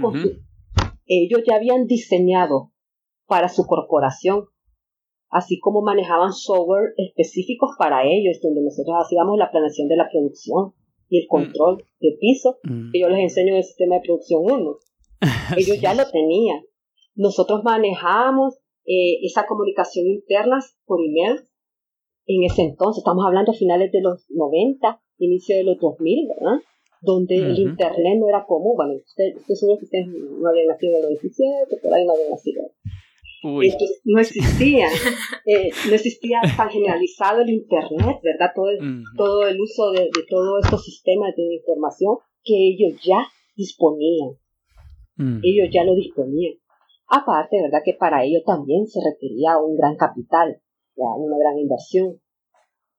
ellos ya habían diseñado para su corporación, así como manejaban software específicos para ellos, donde nosotros hacíamos la planeación de la producción y el mm. control de piso, mm. yo les enseño el sistema de producción 1. Ellos ya lo tenían. Nosotros manejamos eh, esa comunicación interna por email. En ese entonces, estamos hablando a finales de los 90, inicio de los 2000, ¿verdad? Donde el Internet no era común. Bueno, ustedes, ustedes que ustedes no habían nacido en el 97, por ahí no habían nacido. No existía, eh, no existía tan generalizado el Internet, ¿verdad? Todo el, todo el uso de, de, todos estos sistemas de información que ellos ya disponían. Ellos ya lo disponían. Aparte, ¿verdad? Que para ello también se requería un gran capital, una gran inversión,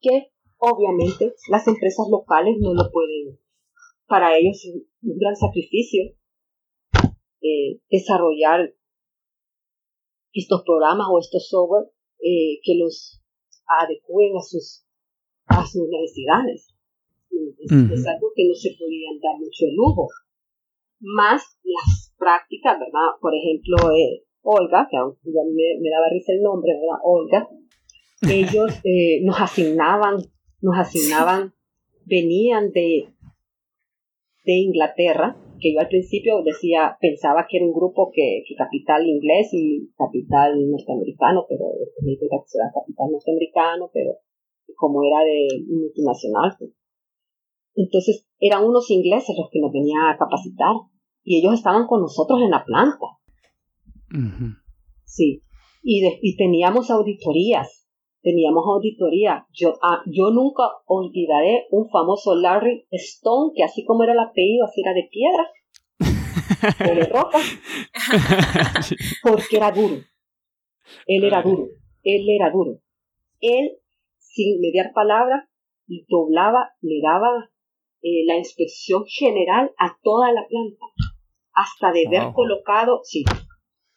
que obviamente las empresas locales no lo pueden, para ellos es un gran sacrificio eh, desarrollar estos programas o estos software eh, que los adecúen a sus, a sus necesidades. Es, algo que no se podían dar mucho lujo. Más las prácticas, ¿verdad? Por ejemplo, eh, Olga, que ya me, me, daba risa el nombre, ¿verdad? Olga, ellos eh, nos asignaban, nos asignaban, venían de, de Inglaterra, que yo al principio decía, pensaba que era un grupo que, capital inglés y capital norteamericano, pero me que era capital norteamericano, pero como era de multinacional. Pues. Entonces eran unos ingleses los que nos venían a capacitar y ellos estaban con nosotros en la planta. Sí, y, y teníamos auditorías, teníamos auditoría. Yo, ah, yo nunca olvidaré un famoso Larry Stone, que así como era el apellido, así era de piedra o de roca, porque era duro. Él era duro, él era duro. Él, sin mediar palabra, doblaba, le daba eh, la inspección general a toda la planta hasta de ver colocado, sí,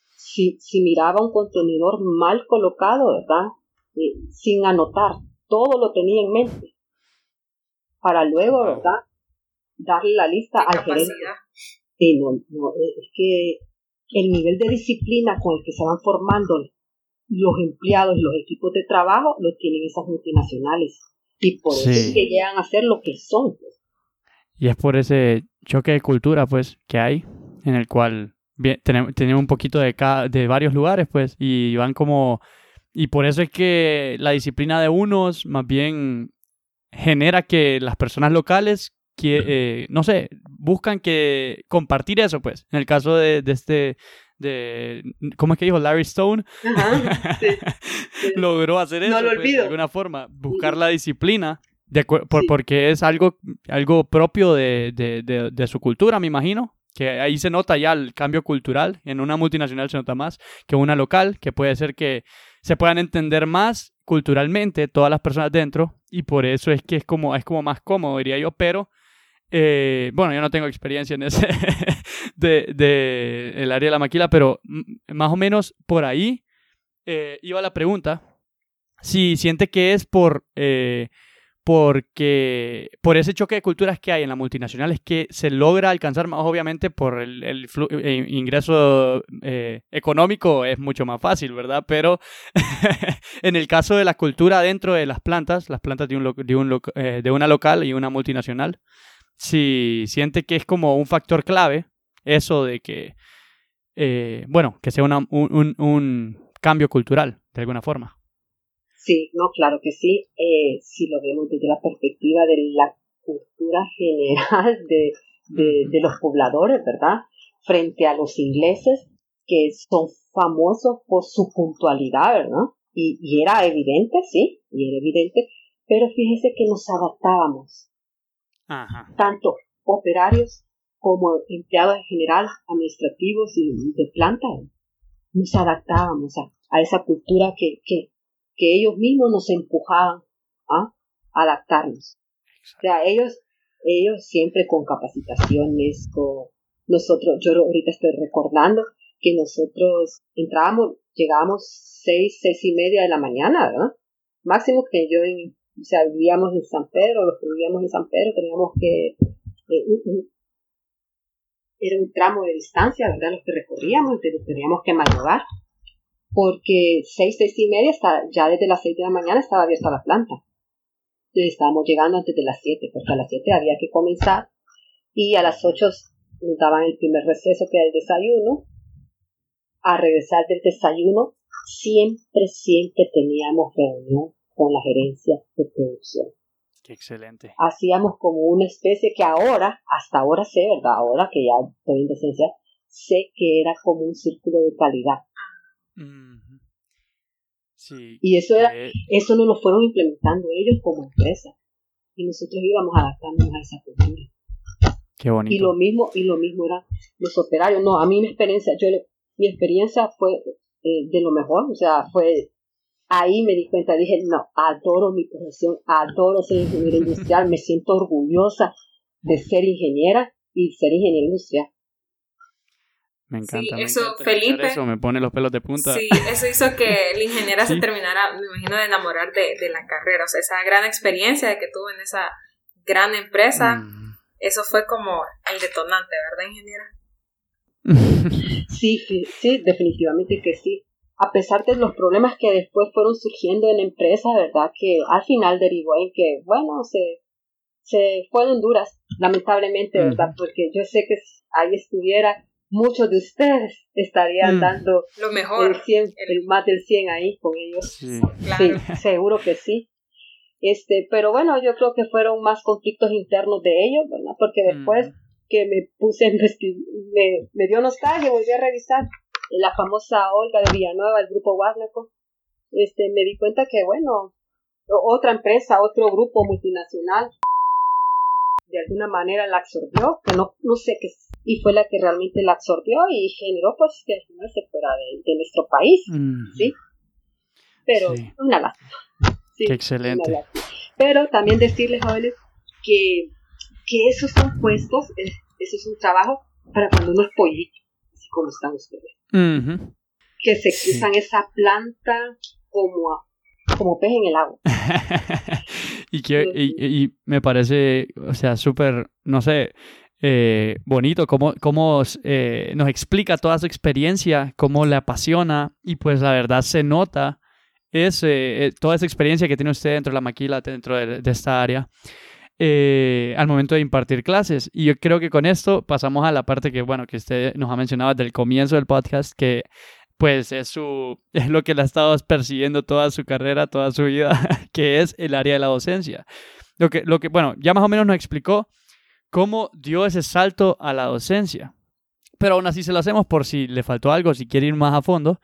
si, si miraba un contenedor mal colocado, ¿verdad? Eh, sin anotar, todo lo tenía en mente, para luego, ¿verdad? Darle la lista al gerente. Sí, no, no, eh, es que el nivel de disciplina con el que se van formando los empleados, los equipos de trabajo, lo tienen esas multinacionales. Y por eso es que llegan a ser lo que son. Pues. Y es por ese choque de cultura, pues, que hay en el cual tenemos, un poquito de, de varios lugares, pues, y van como... Y por eso es que la disciplina de unos más bien genera que las personas locales, que, eh, no sé, buscan que compartir eso, pues. En el caso de, de este, de, ¿cómo es que dijo? Larry Stone. Logró hacer eso, pues, de alguna forma, buscar la disciplina. De, por, Porque es algo, algo propio de, de, de, su cultura, me imagino, que ahí se nota ya el cambio cultural, en una multinacional se nota más que una local, que puede ser que se puedan entender más culturalmente todas las personas dentro y por eso es que es como, es como más cómodo, diría yo, pero eh, bueno, yo no tengo experiencia en ese de, de, el área de la maquila, pero más o menos por ahí eh, iba la pregunta. Si siente que es por eh, porque por ese choque de culturas que hay en la multinacional es que se logra alcanzar más, obviamente por el, eh, ingreso eh, económico es mucho más fácil, ¿verdad? Pero en el caso de la cultura dentro de las plantas, las plantas de, un, de, un, eh, de una local y una multinacional, si siente que es como un factor clave eso de que, bueno, que sea un, un cambio cultural de alguna forma. Sí, no, claro que sí. Eh, si lo vemos desde la perspectiva de la cultura general de, de, los pobladores, ¿verdad? Frente a los ingleses, que son famosos por su puntualidad, ¿verdad? Y, y era evidente, sí, y era evidente, pero fíjese que nos adaptábamos. Ajá. Tanto operarios como empleados en general, administrativos y de planta, nos adaptábamos a, a esa cultura que, que, que ellos mismos nos empujaban a adaptarnos. O sea, ellos, ellos siempre con capacitaciones, con nosotros, yo ahorita estoy recordando que nosotros entrábamos, llegábamos seis, seis y media de la mañana, ¿verdad? Máximo que yo, en, o sea, vivíamos en San Pedro, los que vivíamos en San Pedro teníamos que, eh, era un tramo de distancia, ¿verdad? Los que recorríamos, teníamos que madrugar porque seis, seis y media, está, ya desde las seis de la mañana estaba abierta la planta. Entonces estábamos llegando antes de las siete, porque a las siete había que comenzar y a las ocho nos daban el primer receso que era el desayuno. A regresar del desayuno, siempre, siempre teníamos reunión con la gerencia de producción. Qué excelente. Hacíamos como una especie que ahora, hasta ahora sé, ¿verdad? Ahora que ya estoy en decencia, sé que era como un círculo de calidad y eso era, eso no lo fueron implementando ellos como empresa. Y nosotros íbamos adaptándonos a esa cultura. Qué bonito. Y lo mismo, y lo mismo eran los operarios. No, a mí mi experiencia, yo mi experiencia fue eh, de lo mejor, o sea, fue ahí me di cuenta, dije, no, adoro mi profesión, adoro ser ingeniera industrial, me siento orgullosa de ser ingeniera y ser ingeniera industrial. Me encanta. Sí, eso, Felipe. Eso me pone los pelos de punta. Sí, eso hizo que la ingeniera se terminara, me imagino, de enamorar de, de, la carrera. O sea, esa gran experiencia que tuvo en esa gran empresa, mm. eso fue como el detonante, ¿verdad, ingeniera? sí, sí, sí, definitivamente que sí. A pesar de los problemas que después fueron surgiendo en la empresa, ¿verdad? Que al final derivó en que, bueno, se, se fue en Honduras, lamentablemente, ¿verdad? Porque yo sé que ahí estuviera muchos de ustedes estarían mm. dando lo mejor, el, 100, el, más del 100 ahí con ellos. Sí. seguro que sí. Este, pero bueno, yo creo que fueron más conflictos internos de ellos, ¿verdad? Porque después mm. que me puse me, me dio nostalgia, volví a revisar la famosa Olga de Villanueva, el grupo Guarnaco, este, me di cuenta que, bueno, otra empresa, otro grupo multinacional, de alguna manera la absorbió, que no, no sé qué, y fue la que realmente la absorbió y generó pues que al final se fuera de, nuestro país, ¿sí? Pero una lástima. Qué excelente. Pero también decirles, jóvenes, que, que esos son puestos, eso es un trabajo para cuando uno es pollito, así como están ustedes. Que se cruzan esa planta como como pez en el agua. y, que, y, me parece, o sea, súper, no sé, eh, bonito cómo, cómo eh, nos explica toda su experiencia, cómo le apasiona y pues la verdad se nota es, eh, toda esa experiencia que tiene usted dentro de la maquila, dentro de, esta área. al momento de impartir clases. Y yo creo que con esto pasamos a la parte que, bueno, que usted nos ha mencionado desde el comienzo del podcast, que pues es, su, es lo que le ha estado persiguiendo toda su carrera, toda su vida, que es el área de la docencia. lo que, lo que, bueno, ya más o menos nos explicó cómo dio ese salto a la docencia. Pero aún así se lo hacemos por si le faltó algo, si quiere ir más a fondo.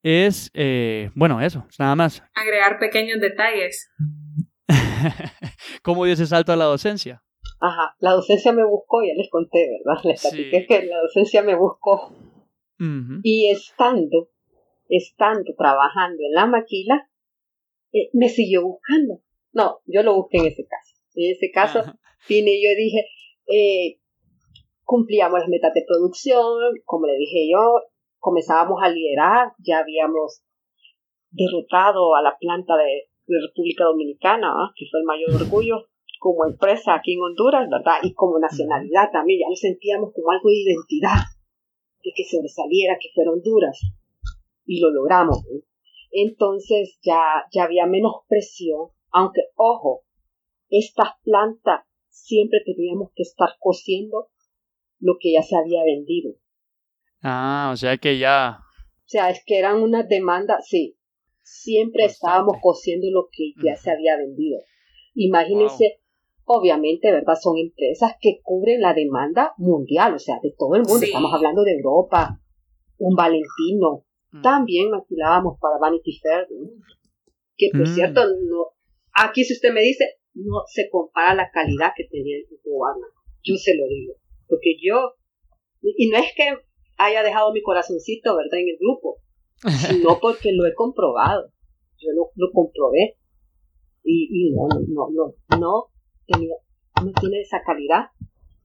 Es, eh, bueno, eso, nada más. Agregar pequeños detalles. ¿Cómo dio ese salto a la docencia? Ajá, la docencia me buscó, ya les conté, ¿verdad? Les platiqué que la docencia me buscó. Y estando, estando trabajando en la maquila, eh, me siguió buscando. No, yo lo busqué en ese caso. En ese caso, vine y yo dije, eh, cumplíamos las metas de producción, como le dije yo, comenzábamos a liderar, ya habíamos derrotado a la planta de, República Dominicana, que fue el mayor orgullo como empresa aquí en Honduras, ¿verdad? Y como nacionalidad también, ya lo sentíamos como algo de identidad, de que sobresaliera, que fuera Honduras. Y lo logramos. Entonces ya, ya había menos presión, aunque, ojo, estas plantas siempre teníamos que estar cociendo lo que ya se había vendido. Ah, o sea que ya. O sea, es que eran unas demandas, sí. Siempre estábamos cociendo lo que ya se había vendido. Imagínense, obviamente, ¿verdad? Son empresas que cubren la demanda mundial, o sea, de todo el mundo. Estamos hablando de Europa, un Valentino. Mm. También maquilábamos para Vanity Fair, que por mm. cierto, no, aquí si usted me dice, no se compara la calidad que tenía el grupo Warner. Yo se lo digo. Porque yo, y no es que haya dejado mi corazoncito, ¿verdad?, en el grupo, sino porque lo he comprobado. Yo lo, lo comprobé. Y, y no, no, no, no, tenía, no tiene esa calidad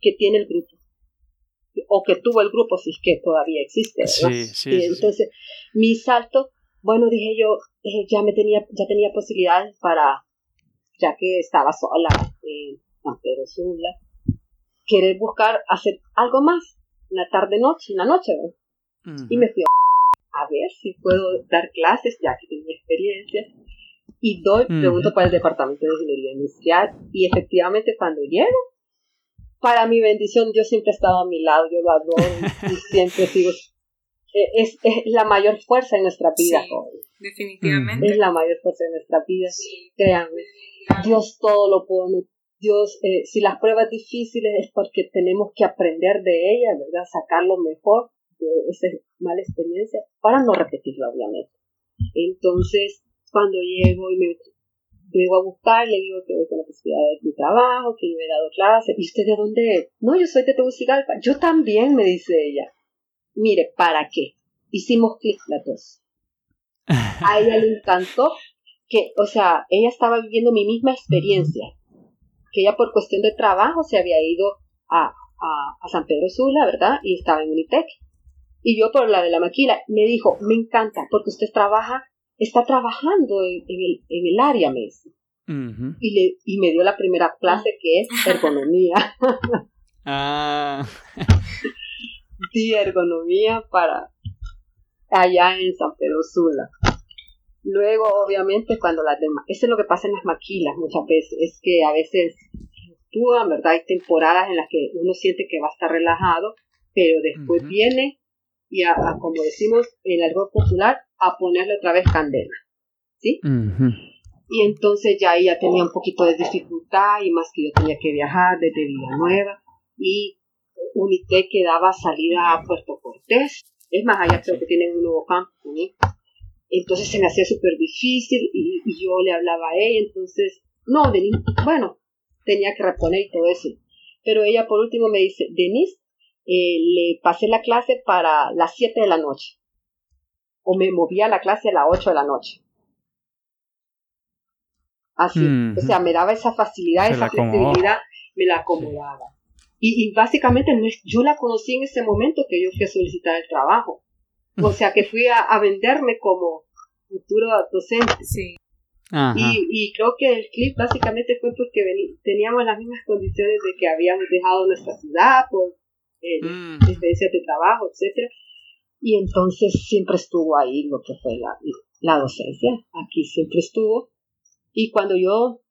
que tiene el grupo. O que tuvo el grupo, si es que todavía existe. ¿verdad? Sí, sí, y entonces, mi salto, bueno, dije yo, eh, ya me tenía, ya tenía posibilidades para ya que estaba sola en San Pedro Sula, querer buscar hacer algo más, una tarde-noche, una noche, Y me fui a, ver si puedo dar clases, ya que tengo experiencia, y doy, pregunto para el departamento de ingeniería industrial, y efectivamente cuando llego, para mi bendición, yo siempre he estado a mi lado, yo lo adoro y siempre sigo. Eh, es, es la mayor fuerza en nuestra vida, Definitivamente. Es la mayor fuerza de nuestra vida, créanme. Dios todo lo pone. Dios, eh, si las pruebas difíciles es porque tenemos que aprender de ellas, ¿verdad? Sacar lo mejor de esa mala experiencia para no repetirla, obviamente. Entonces, cuando llego y me llego a buscar, le digo que voy con la posibilidad de mi trabajo, que yo he dado clases. ¿Y usted de dónde es? No, yo soy de Tegucigalpa. Yo también, me dice ella. Mire, ¿para qué? Hicimos clic las dos. A ella le encantó que, o sea, ella estaba viviendo mi misma experiencia, que ella por cuestión de trabajo se había ido a, a, San Pedro Sula, ¿verdad? Y estaba en Unitec. Y yo por la de la maquila, me dijo, me encanta, porque usted trabaja, está trabajando en, el, en el área, me y, le, y me dio la primera clase que es ergonomía. ah. sí, ergonomía para allá en San Pedro Sula. Luego, obviamente, cuando las demás, eso es lo que pasa en las maquilas muchas veces, es que a veces fluctúan, ¿verdad? Hay temporadas en las que uno siente que va a estar relajado, pero después viene y, a, como decimos en el argot popular, a ponerle otra vez candela, ¿sí? Y entonces ya ahí ya tenía un poquito de dificultad y más que yo tenía que viajar desde Villanueva y Unité que daba salida a Puerto Cortés. Es más, allá creo que tienen un nuevo campo. Entonces se me hacía súper difícil y, yo le hablaba a ella, entonces, no, Denise, bueno, tenía que reponer y todo eso. Pero ella por último me dice, Denise, eh, le pasé la clase para las 7 de la noche. O me movía la clase a las 8 de la noche. Así, o sea, me daba esa facilidad, esa flexibilidad, me la acomodaba. Y, y, básicamente yo la conocí en ese momento que yo fui a solicitar el trabajo. O sea, que fui a, venderme como futuro docente. Sí. Y, y, creo que el clip básicamente fue porque teníamos las mismas condiciones de que habíamos dejado nuestra ciudad por eh, mm. experiencias de trabajo, etcétera Y entonces siempre estuvo ahí lo que fue la, la docencia. Aquí siempre estuvo. Y cuando yo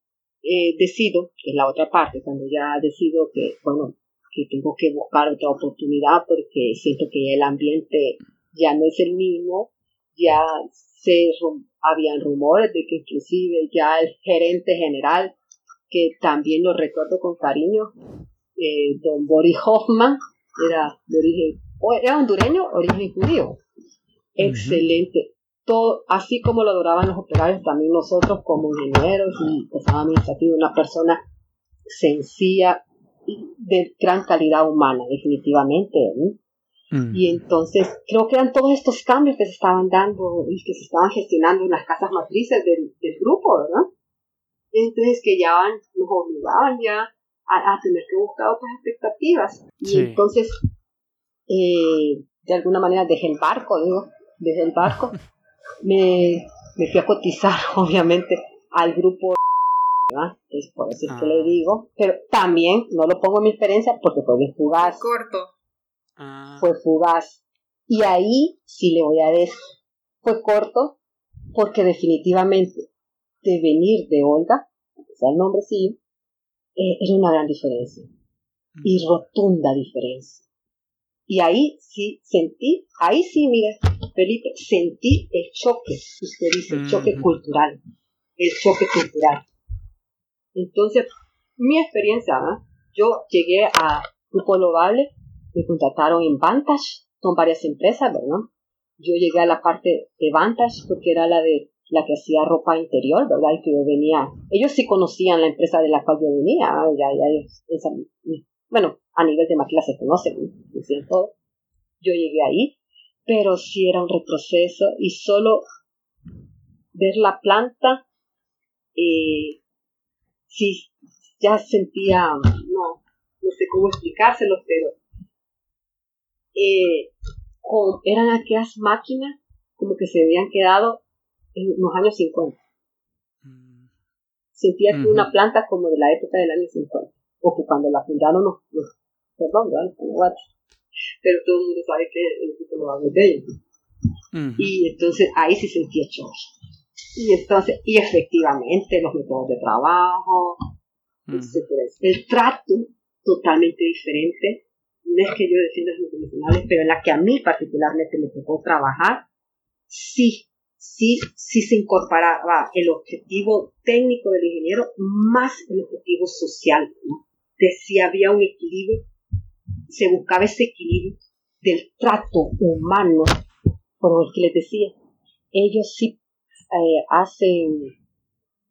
eh, decido, que es la otra parte, cuando ya decido que, bueno, que tengo que buscar otra oportunidad porque siento que el ambiente ya no es el mismo, ya se habían rumores de que inclusive ya el gerente general que también lo recuerdo con cariño, eh, don Boris Hoffman, era de origen, era hondureño, origen judío. Excelente. Todo, así como lo adoraban los operarios, también nosotros como ingenieros y personal administrativo, una persona sencilla y de gran calidad humana, definitivamente. Y entonces creo que eran todos estos cambios que se estaban dando y que se estaban gestionando en las casas matrices del, del grupo, ¿verdad? Entonces que ya van, nos obligaban ya a, tener que buscar otras expectativas. Y entonces, eh, de alguna manera dejé el barco, digo, dejé el barco. Me, me fui a cotizar, obviamente, al grupo es por eso que le ah. digo, pero también no lo pongo en mi experiencia porque fue bien fugaz. Corto. Ah. Fue fugaz. Y ahí sí le voy a decir, fue corto porque definitivamente de venir de Olga, que sea el nombre sí, eh, era una gran diferencia. Y mm. rotunda diferencia. Y ahí sí sentí, ahí sí, mire, Felipe, sentí el choque, usted dice, el choque cultural. El choque cultural. Entonces, mi experiencia, yo llegué a Grupo Global, me contrataron en Vantage, con varias empresas, ¿verdad? Yo llegué a la parte de Vantage porque era la de la que hacía ropa interior, ¿verdad? Y que yo venía, ellos sí conocían la empresa de la cual yo venía, ya, ya, bueno, a nivel de maquila se conocen, todo. Yo llegué ahí, pero sí era un retroceso y solo ver la planta, eh, sí, ya sentía, no, no sé cómo explicárselo, pero eh, eran aquellas máquinas como que se habían quedado en los años 50. Mm. Sentía que una planta como de la época del año 50, o que cuando la fundaron los, perdón, los pero todo el mundo sabe que el equipo lo va a de ellos. Y entonces ahí sí sentía choque. Y entonces, y efectivamente los métodos de trabajo, El trato totalmente diferente. No es que yo defienda las multinacionales, pero en la que a mí particularmente me tocó trabajar, sí, sí, sí se incorporaba el objetivo técnico del ingeniero más el objetivo social. De si había un equilibrio, se buscaba ese equilibrio del trato humano, por el que les decía, ellos sí eh, hacen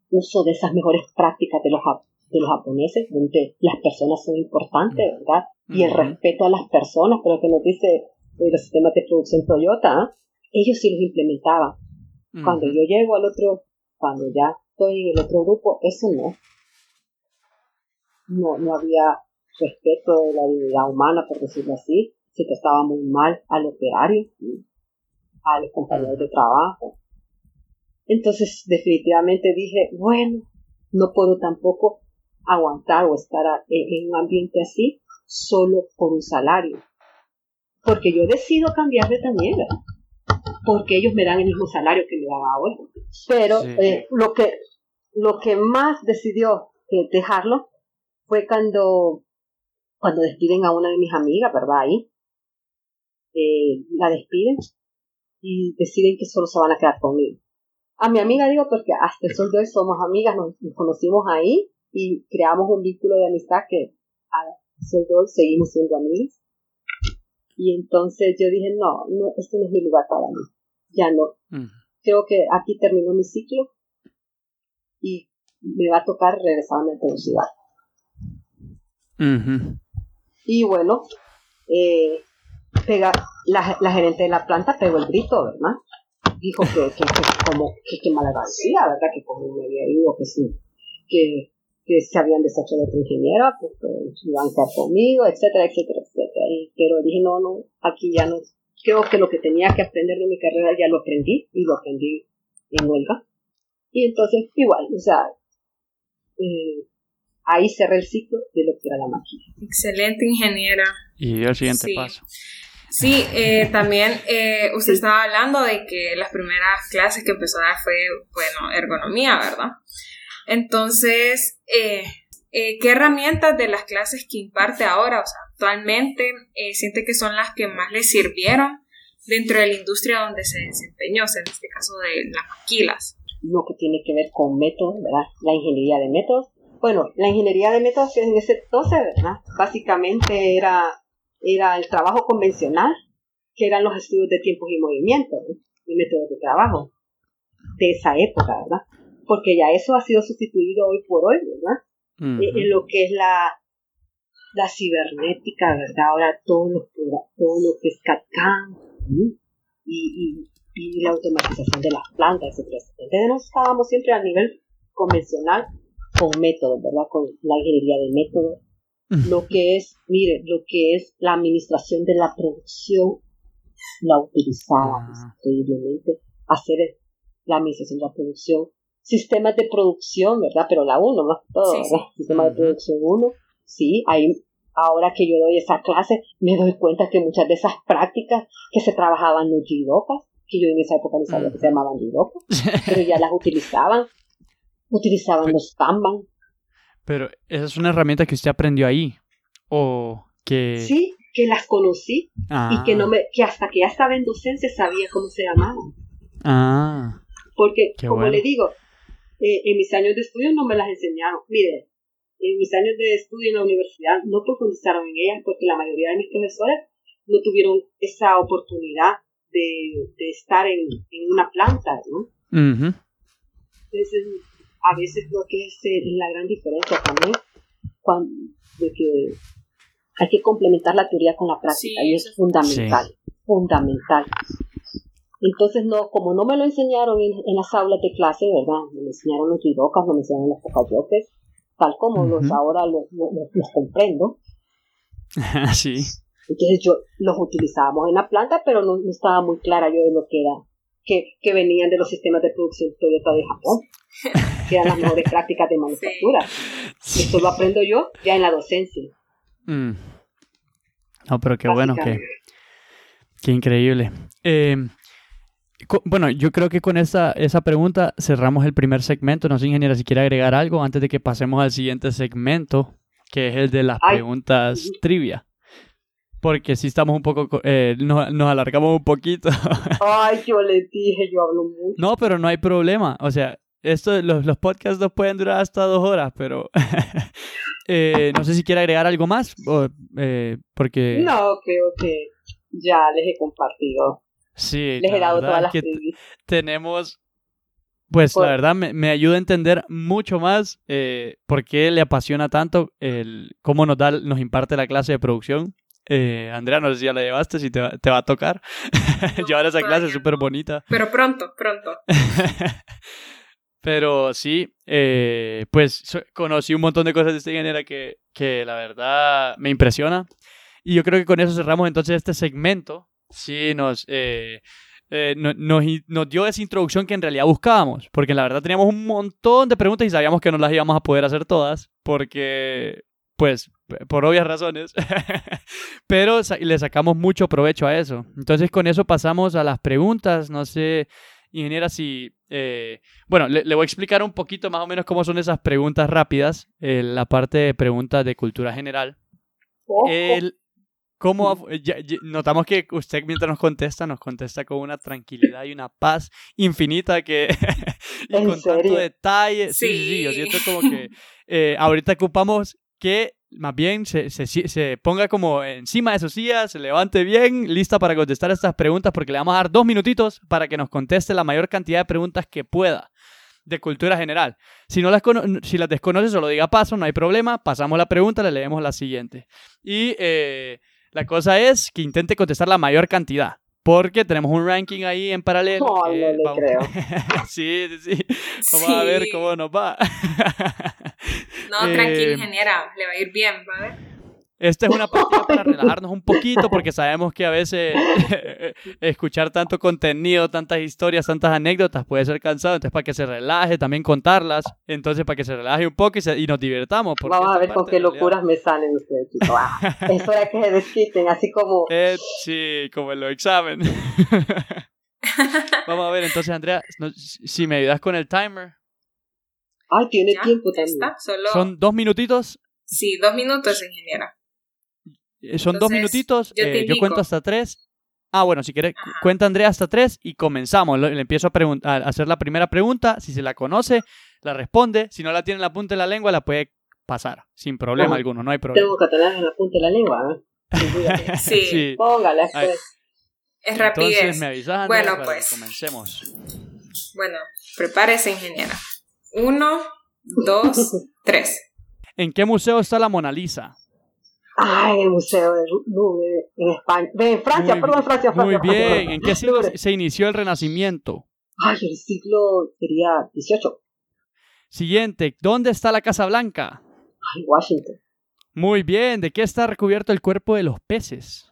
uso de esas mejores prácticas de los, de los japoneses, donde las personas son importantes, ¿verdad? Y el respeto a las personas, pero que nos dice los sistemas de producción Toyota, ellos sí los implementaban. Cuando yo llego al otro, cuando ya estoy en el otro grupo, eso no. No, no había respeto de la dignidad humana, por decirlo así. Se trataba muy mal al operario, a los compañeros de trabajo. Entonces definitivamente dije, bueno, no puedo tampoco aguantar o estar en un ambiente así solo por un salario. Porque yo decido cambiar de tañera. Porque ellos me dan el mismo salario que me daba ahora. Pero eh, lo, que, lo que más decidió eh, dejarlo fue cuando, cuando despiden a una de mis amigas, ¿verdad? Ahí. Eh, la despiden y deciden que solo se van a quedar conmigo. A mi amiga digo porque hasta el sol de hoy somos amigas, nos, conocimos ahí y creamos un vínculo de amistad que de hoy seguimos siendo amigas. Y entonces yo dije, no, no, este no es mi lugar para mí. Ya no. Creo que aquí terminó mi ciclo y me va a tocar regresarme a la ciudad. Y bueno, eh, pega, la, la gerente de la planta pegó el grito, ¿verdad? dijo que, que, que como que, que malagradecida, ¿verdad? Que como me había ido, que sí, que, que se habían deshecho de otra ingeniera, pues iban a estar conmigo, etcétera, etcétera, etcétera. Y, pero dije, no, no, aquí ya no. Creo que lo que tenía que aprender de mi carrera ya lo aprendí y lo aprendí en huelga. Y entonces, igual, o sea, eh, ahí cerré el ciclo de lo que era la máquina. Excelente ingeniera. Y el siguiente paso. Sí, eh, también eh, usted estaba hablando de que las primeras clases que empezó a dar fue, bueno, ergonomía, ¿verdad? Entonces, eh, ¿qué herramientas de las clases que imparte ahora, o sea, actualmente, siente que son las que más le sirvieron dentro de la industria donde se desempeñó, o sea, en este caso de las maquilas? Lo que tiene que ver con métodos, ¿verdad? La ingeniería de métodos, bueno, la ingeniería de métodos en ese entonces, ¿verdad? Básicamente era, era el trabajo convencional, que eran los estudios de tiempos y movimientos y métodos de trabajo de esa época, ¿verdad? Porque ya eso ha sido sustituido hoy por hoy, ¿verdad? Eh, en lo que es la, la cibernética, ¿verdad? Ahora todo lo, todo lo que es CAD y, y, la automatización de las plantas, etc. Entonces no estábamos siempre a nivel convencional con métodos, ¿verdad? Con la ingeniería de métodos. Lo que es, mire, lo que es la administración de la producción, la utilizábamos ah. increíblemente. Hacer la administración de la producción, sistemas de producción, ¿verdad? Pero la 1 más todo, ¿verdad? Sistema de producción 1, sí, ahí ahora que yo doy esa clase, me doy cuenta que muchas de esas prácticas que se trabajaban los jidokas, que yo en esa época no sabía que se llamaban jidokas, pero ya las utilizaban, utilizaban los Kanban. Pero esa es una herramienta que usted aprendió ahí, o que... Sí, que las conocí y que no ah. me, que hasta que ya estaba en docencia sabía cómo se llamaban. Ah. Porque, como le digo, eh, en mis años de estudio no me las enseñaron. Mire, en mis años de estudio en la universidad no profundizaron en ellas porque la mayoría de mis profesores no tuvieron esa oportunidad de, de estar en, en, una planta, ¿no? Entonces, a veces creo que es la gran diferencia también cuando, de que hay que complementar la teoría con la práctica y es fundamental, fundamental. Entonces, no, como no me lo enseñaron en, las aulas de clase, ¿verdad? Me enseñaron los jidocas, me enseñaron los pocayoques, tal como los ahora los, los, comprendo. sí. Entonces yo los utilizábamos en la planta, pero no, estaba muy clara yo de lo que era, que, que venían de los sistemas de producción Toyota de Japón, que eran las mejores prácticas de manufactura. Esto lo aprendo yo ya en la docencia. Mm. No, pero qué bueno, que, qué increíble. Eh, bueno, yo creo que con esa, esa pregunta cerramos el primer segmento. No sé, ingeniera, si quiere agregar algo antes de que pasemos al siguiente segmento, que es el de las preguntas trivia. Porque si estamos un poco, eh, nos, alargamos un poquito. Ay, yo le dije, yo hablo mucho. No, pero no hay problema. O sea, esto, los, los podcasts no pueden durar hasta dos horas, pero eh, no sé si quiere agregar algo más, eh, porque... No, creo que ya les he compartido Sí, les he dado todas las Tenemos, pues la verdad me, ayuda a entender mucho más eh, por qué le apasiona tanto el cómo nos da, nos imparte la clase de producción. Eh, Andrea, no sé si ya la llevaste, si te, va a tocar llevar esa clase, súper bonita. Pero pronto, pronto. Pero sí, eh, pues conocí un montón de cosas de esta manera que, que la verdad me impresiona. Y yo creo que con eso cerramos entonces este segmento Sí, nos, eh, eh, nos, dio esa introducción que en realidad buscábamos, porque la verdad teníamos un montón de preguntas y sabíamos que no las íbamos a poder hacer todas, porque, pues, por obvias razones, pero le sacamos mucho provecho a eso. Entonces con eso pasamos a las preguntas, no sé, ingeniera, si... Eh, bueno, le, voy a explicar un poquito más o menos cómo son esas preguntas rápidas, la parte de preguntas de cultura general. El, ¿Cómo notamos que usted mientras nos contesta, nos contesta con una tranquilidad y una paz infinita que y con tanto detalle. Sí, sí, sí, yo siento como que eh, ahorita ocupamos que más bien se, se, se, ponga como encima de sus sillas, se levante bien, lista para contestar estas preguntas, porque le vamos a dar dos minutitos para que nos conteste la mayor cantidad de preguntas que pueda de cultura general. Si, no las, si las desconoce, solo diga paso, no hay problema, pasamos la pregunta, le leemos la siguiente. Y eh, la cosa es que intente contestar la mayor cantidad. Porque tenemos un ranking ahí en paralelo. No, no le creo. sí, sí, sí. Vamos a ver cómo nos va. no, tranquilo, eh, ingeniera. Le va a ir bien, ¿va a ver? Esta es una partida para relajarnos un poquito porque sabemos que a veces escuchar tanto contenido, tantas historias, tantas anécdotas puede ser cansado. Entonces, para que se relaje, también contarlas. Entonces, para que se relaje un poco y, nos divertamos. Vamos a ver con qué locuras me salen ustedes, chicos. Ah, es hora que se desquiten, así como... Eh, sí, como en los examen. Vamos a ver, entonces, Andrea, si me ayudas con el timer. Ay, tiene tiempo también. Son dos minutitos. Sí, dos minutos, ingeniera. Eh, son dos minutitos, yo, eh, cuento hasta tres. Ah, bueno, si quiere, cuenta Andrea hasta tres y comenzamos. Le empiezo a, a, hacer la primera pregunta. Si se la conoce, la responde. Si no la tiene en la punta de la lengua, la puede pasar, sin problema alguno, no hay problema. Tengo que tener en la punta de la lengua, ¿no? Sí. Póngala, Ay. pues. Es rapidez. Entonces me avisas, Bueno, Andrea, pues. comencemos. Bueno, prepárese, ingeniera. Uno, dos, tres. ¿En qué museo está la Mona Lisa? Ay, el Museo de Louvre en España. En Francia, Muy perdón. Francia, Francia. Muy bien. Francia. ¿En qué siglo se inició el Renacimiento? Ay, el siglo sería 18. Siguiente, ¿dónde está la Casa Blanca? Ay, Washington. Muy bien, ¿de qué está recubierto el cuerpo de los peces?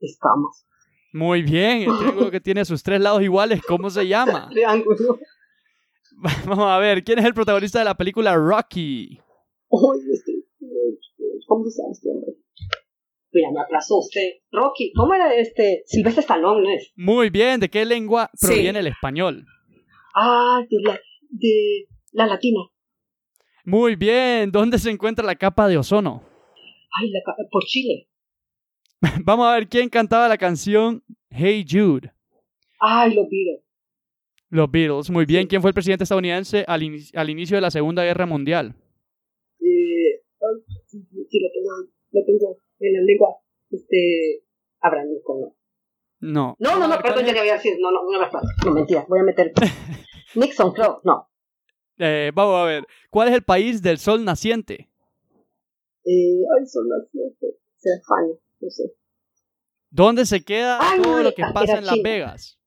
Escamas. Muy bien, el triángulo que tiene sus tres lados iguales, ¿cómo se llama? Triángulo. Vamos a ver, ¿quién es el protagonista de la película Rocky? Ay, este, eh, ¿Cómo se llama este hombre? Mira, me aplazó usted. Rocky, ¿cómo era este? Silvestre Stallone, ¿no es? Muy bien, ¿de qué lengua Sí. proviene el español? Ah, de la, de la latina. Muy bien, ¿dónde se encuentra la capa de ozono? Ay, la, ca- por Chile. Vamos a ver quién cantaba la canción Hey Jude. Ay, lo Beatles. Los Beatles. Muy bien, ¿quién fue el presidente estadounidense al, al inicio de la Segunda Guerra Mundial? Eh, sí, lo tengo, lo tengo en la lengua. Este, Abraham Lincoln, no. No. No, no, no, perdón, te había decir. No, no, no, no, no, mentira, voy a meter. Nixon, creo, no. Eh, vamos a ver, ¿cuál es el país del sol naciente? Eh, ay, las siete. Será España, no sé. ¿Dónde se queda Ay, todo no, lo que pasa en Las China. Vegas?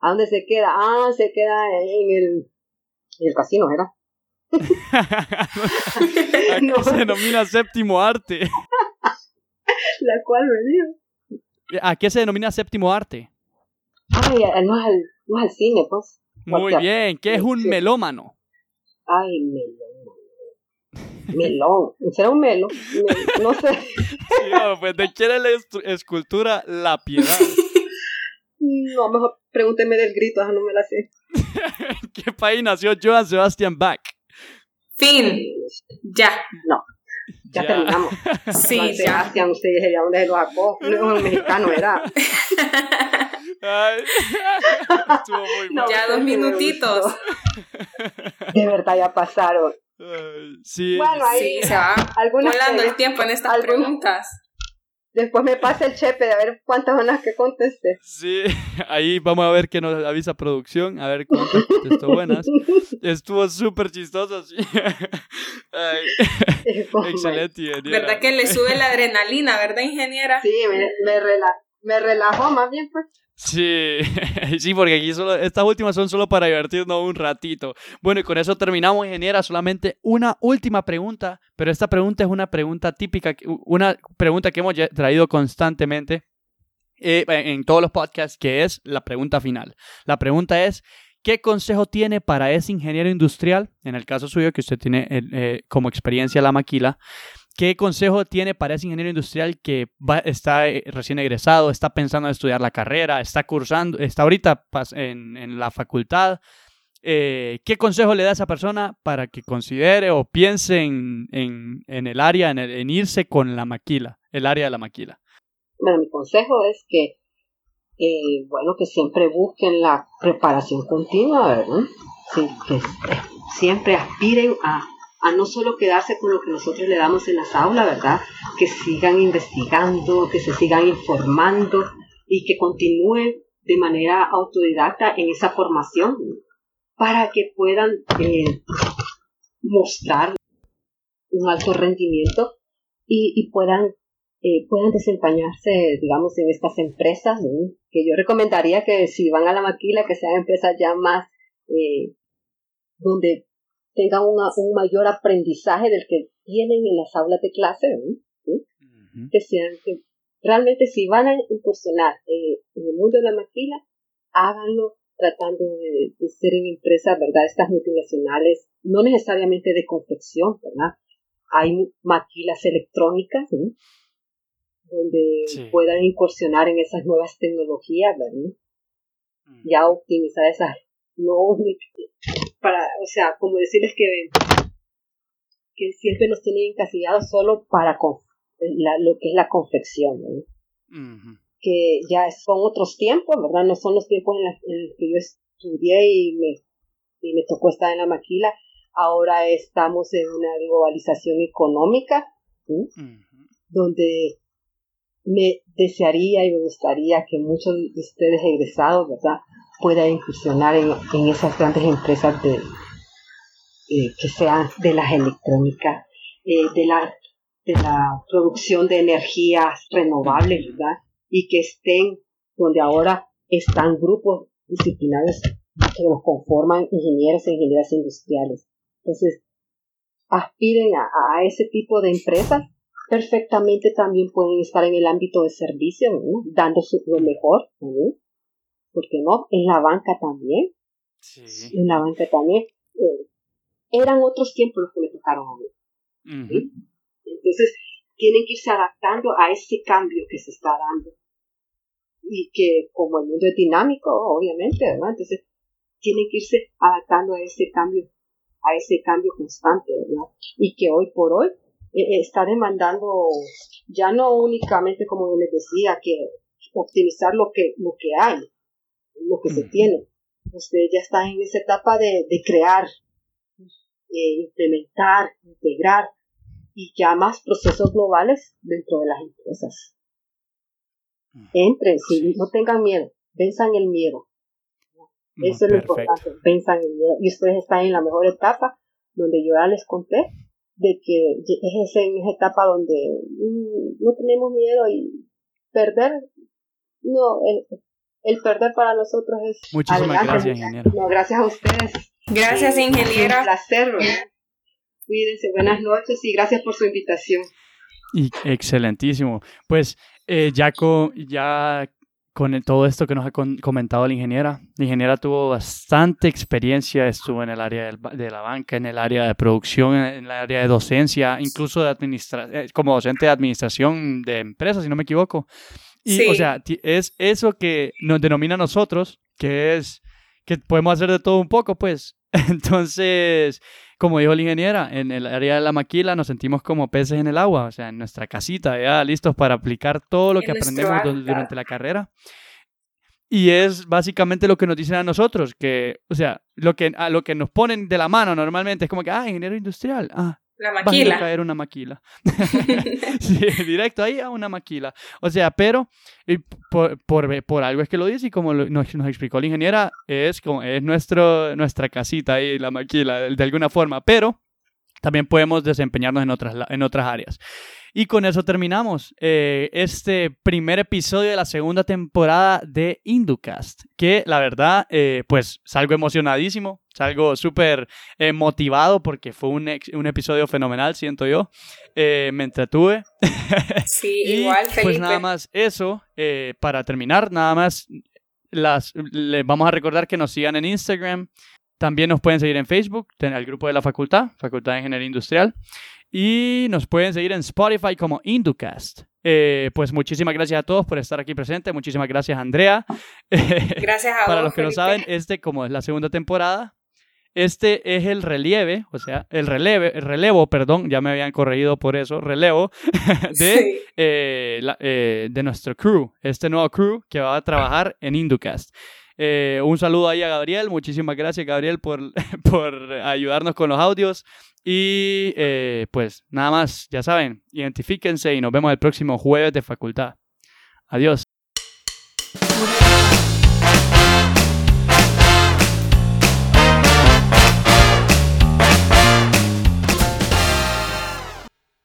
¿A dónde se queda? Ah, se queda en el, en el casino, ¿verdad? Aquí No. se denomina séptimo arte. La cual me dio. ¿A qué se denomina séptimo arte? Ay, no es al, no es al cine, pues. Muy bien, ¿qué es un Sí. melómano? Ay, melón. Melón. ¿Será un melo? Me- no sé. Sí, no, pues de quién es la escultura La Piedad. No, mejor pregúnteme del grito, no me la sé. ¿En qué país nació Johann Sebastian Bach? Fin. Ya. Ya, Ya. terminamos. Sí, Juan ya. Sebastián, usted dije, ¿ya dónde se lo sacó? No es un mexicano, era. Ay. Estuvo muy No. bueno. Ya dos minutitos. De verdad, ya pasaron. Ay, Sí, Bueno, sí, ahí- Sí, se va volando el tiempo en estas algunas- preguntas. Después me pasa el chepe de a ver cuántas son las que contesté. sí. Ahí vamos a ver qué nos avisa producción, a ver cuántas contestó buenas. Estuvo súper chistoso, sí. Ay, excelente, ingeniera. ¿Verdad que le sube la adrenalina, verdad, ingeniera? Sí, me, me, rela- me relajó más bien, pues. Sí, sí, porque aquí solo, estas últimas son solo para divertirnos un ratito. Bueno, y con eso terminamos, ingeniera. Solamente una última pregunta, pero esta pregunta es una pregunta típica, una pregunta que hemos traído constantemente eh, en todos los podcasts, que es la pregunta final. La pregunta es, ¿qué consejo tiene para ese ingeniero industrial, en el caso suyo, que usted tiene eh, eh, como experiencia la maquila, ¿Qué consejo tiene para ese ingeniero industrial que va, está eh, recién egresado, está pensando en estudiar la carrera, está cursando, está ahorita en, la facultad? Eh, ¿Qué consejo le da a esa persona para que considere o piense en, el área, en, irse con la maquila, el área de la maquila? Bueno, mi consejo es que, bueno, que siempre busquen la preparación continua, ¿verdad? Sí, que siempre aspiren a, a no solo quedarse con lo que nosotros le damos en las aulas, ¿verdad? Que sigan investigando, que se sigan informando y que continúen de manera autodidacta en esa formación para que puedan eh, mostrar un alto rendimiento y, puedan eh, puedan desempeñarse, digamos, en estas empresas, que yo recomendaría que si van a la maquila, que sean empresas ya más, eh, donde tengan una- un mayor aprendizaje del que tienen en las aulas de clase, que sean, que realmente si van a incursionar eh, en el mundo de la maquila, háganlo tratando de, de ser en empresas, ¿verdad? Estas multinacionales, no necesariamente de confección, ¿verdad? Hay maquilas electrónicas, ¿no? donde Sí. puedan incursionar en esas nuevas tecnologías, ¿verdad? Ya optimizar esas, no para, o sea, como decirles que, que siempre nos tienen encasillados solo para la- lo que es la confección, que ya son otros tiempos, ¿verdad? No son los tiempos en, la- en los que yo estudié y me y me tocó estar en la maquila. Ahora estamos en una globalización económica, donde me desearía y me gustaría que muchos de ustedes egresados, ¿verdad?, puedan incursionar en, esas grandes empresas de, eh, que sean de las electrónicas, eh, de, la, de la producción de energías renovables. Y que estén donde ahora están grupos disciplinarios que los conforman ingenieros e ingenieras industriales. Entonces, aspiren a, ese tipo de empresas. Perfectamente también pueden estar en el ámbito de servicio, dando su, lo mejor, ¿no? porque no? En la banca también. Sí. En la banca también. Eh, eran otros tiempos los que me tocaron a mí. Entonces, tienen que irse adaptando a ese cambio que se está dando. Y que como el mundo es dinámico, obviamente, ¿verdad? Entonces, tienen que irse adaptando a ese cambio, a ese cambio constante, ¿verdad? Y que hoy por hoy eh, eh, está demandando ya no únicamente, como les decía, que optimizar lo que, lo que hay, lo que se tiene. Usted ya está en esa etapa de, de crear, eh, implementar, integrar y ya más procesos globales dentro de las empresas. Entren, si no tengan miedo, venzan el miedo. Eso es lo importante, venzan el miedo. Y ustedes están en la mejor etapa, donde yo ya les conté, de que es en esa etapa donde mm, no tenemos miedo y perder, no, el, el perder para nosotros es... Muchísimas gracias, ingeniero. No, gracias a ustedes. Gracias, ingeniera. Un placer. Cuídense, buenas noches y gracias por su invitación. Y excelentísimo. Pues eh, ya, con, con todo esto que nos ha comentado la ingeniera, la ingeniera tuvo bastante experiencia, estuvo en el área de la banca, en el área de producción, en el área de docencia, incluso de administra eh, como docente de administración de empresas, si no me equivoco. Y, o sea, es eso que nos denomina a nosotros, que es que podemos hacer de todo un poco, pues. Entonces, como dijo la ingeniera, en el área de la maquila nos sentimos como peces en el agua, o sea, en nuestra casita, ya listos para aplicar todo lo que aprendemos durante la carrera. Y es básicamente lo que nos dicen a nosotros, que, o sea, lo que, a lo que nos ponen de la mano normalmente es como que, ah, ingeniero industrial, ah, la maquila. Va a caer una maquila. sí, directo ahí a una maquila. O sea, pero por, por, por, algo es que lo dice y como nos, nos, explicó la ingeniera, es como es nuestro, nuestra casita ahí, la maquila, de, de alguna forma. Pero también podemos desempeñarnos en otras, en otras áreas. Y con eso terminamos eh, este primer episodio de la segunda temporada de Inducast, que la verdad, eh, pues salgo emocionadísimo, salgo súper eh, motivado porque fue un, un, episodio fenomenal, siento yo. me entretuve. Sí, igual, Felipe. Pues nada más eso, para terminar, nada más las, les vamos a recordar que nos sigan en Instagram. También nos pueden seguir en Facebook, en el grupo de la facultad, Facultad de Ingeniería Industrial. Y nos pueden seguir en Spotify como Inducast. Eh, pues muchísimas gracias a todos por estar aquí presente. Muchísimas gracias, Andrea. Gracias a Para los que no saben, este, como es la segunda temporada, este es el relieve, o sea, el releve, el relevo, perdón, ya me habían corregido por eso, relevo de, eh, eh, de nuestro crew, este nuevo crew que va a trabajar en Inducast. un saludo ahí a Gabriel, muchísimas gracias Gabriel por, por ayudarnos con los audios. Y eh, pues nada más, ya saben, identifíquense y nos vemos el próximo jueves de facultad. Adiós.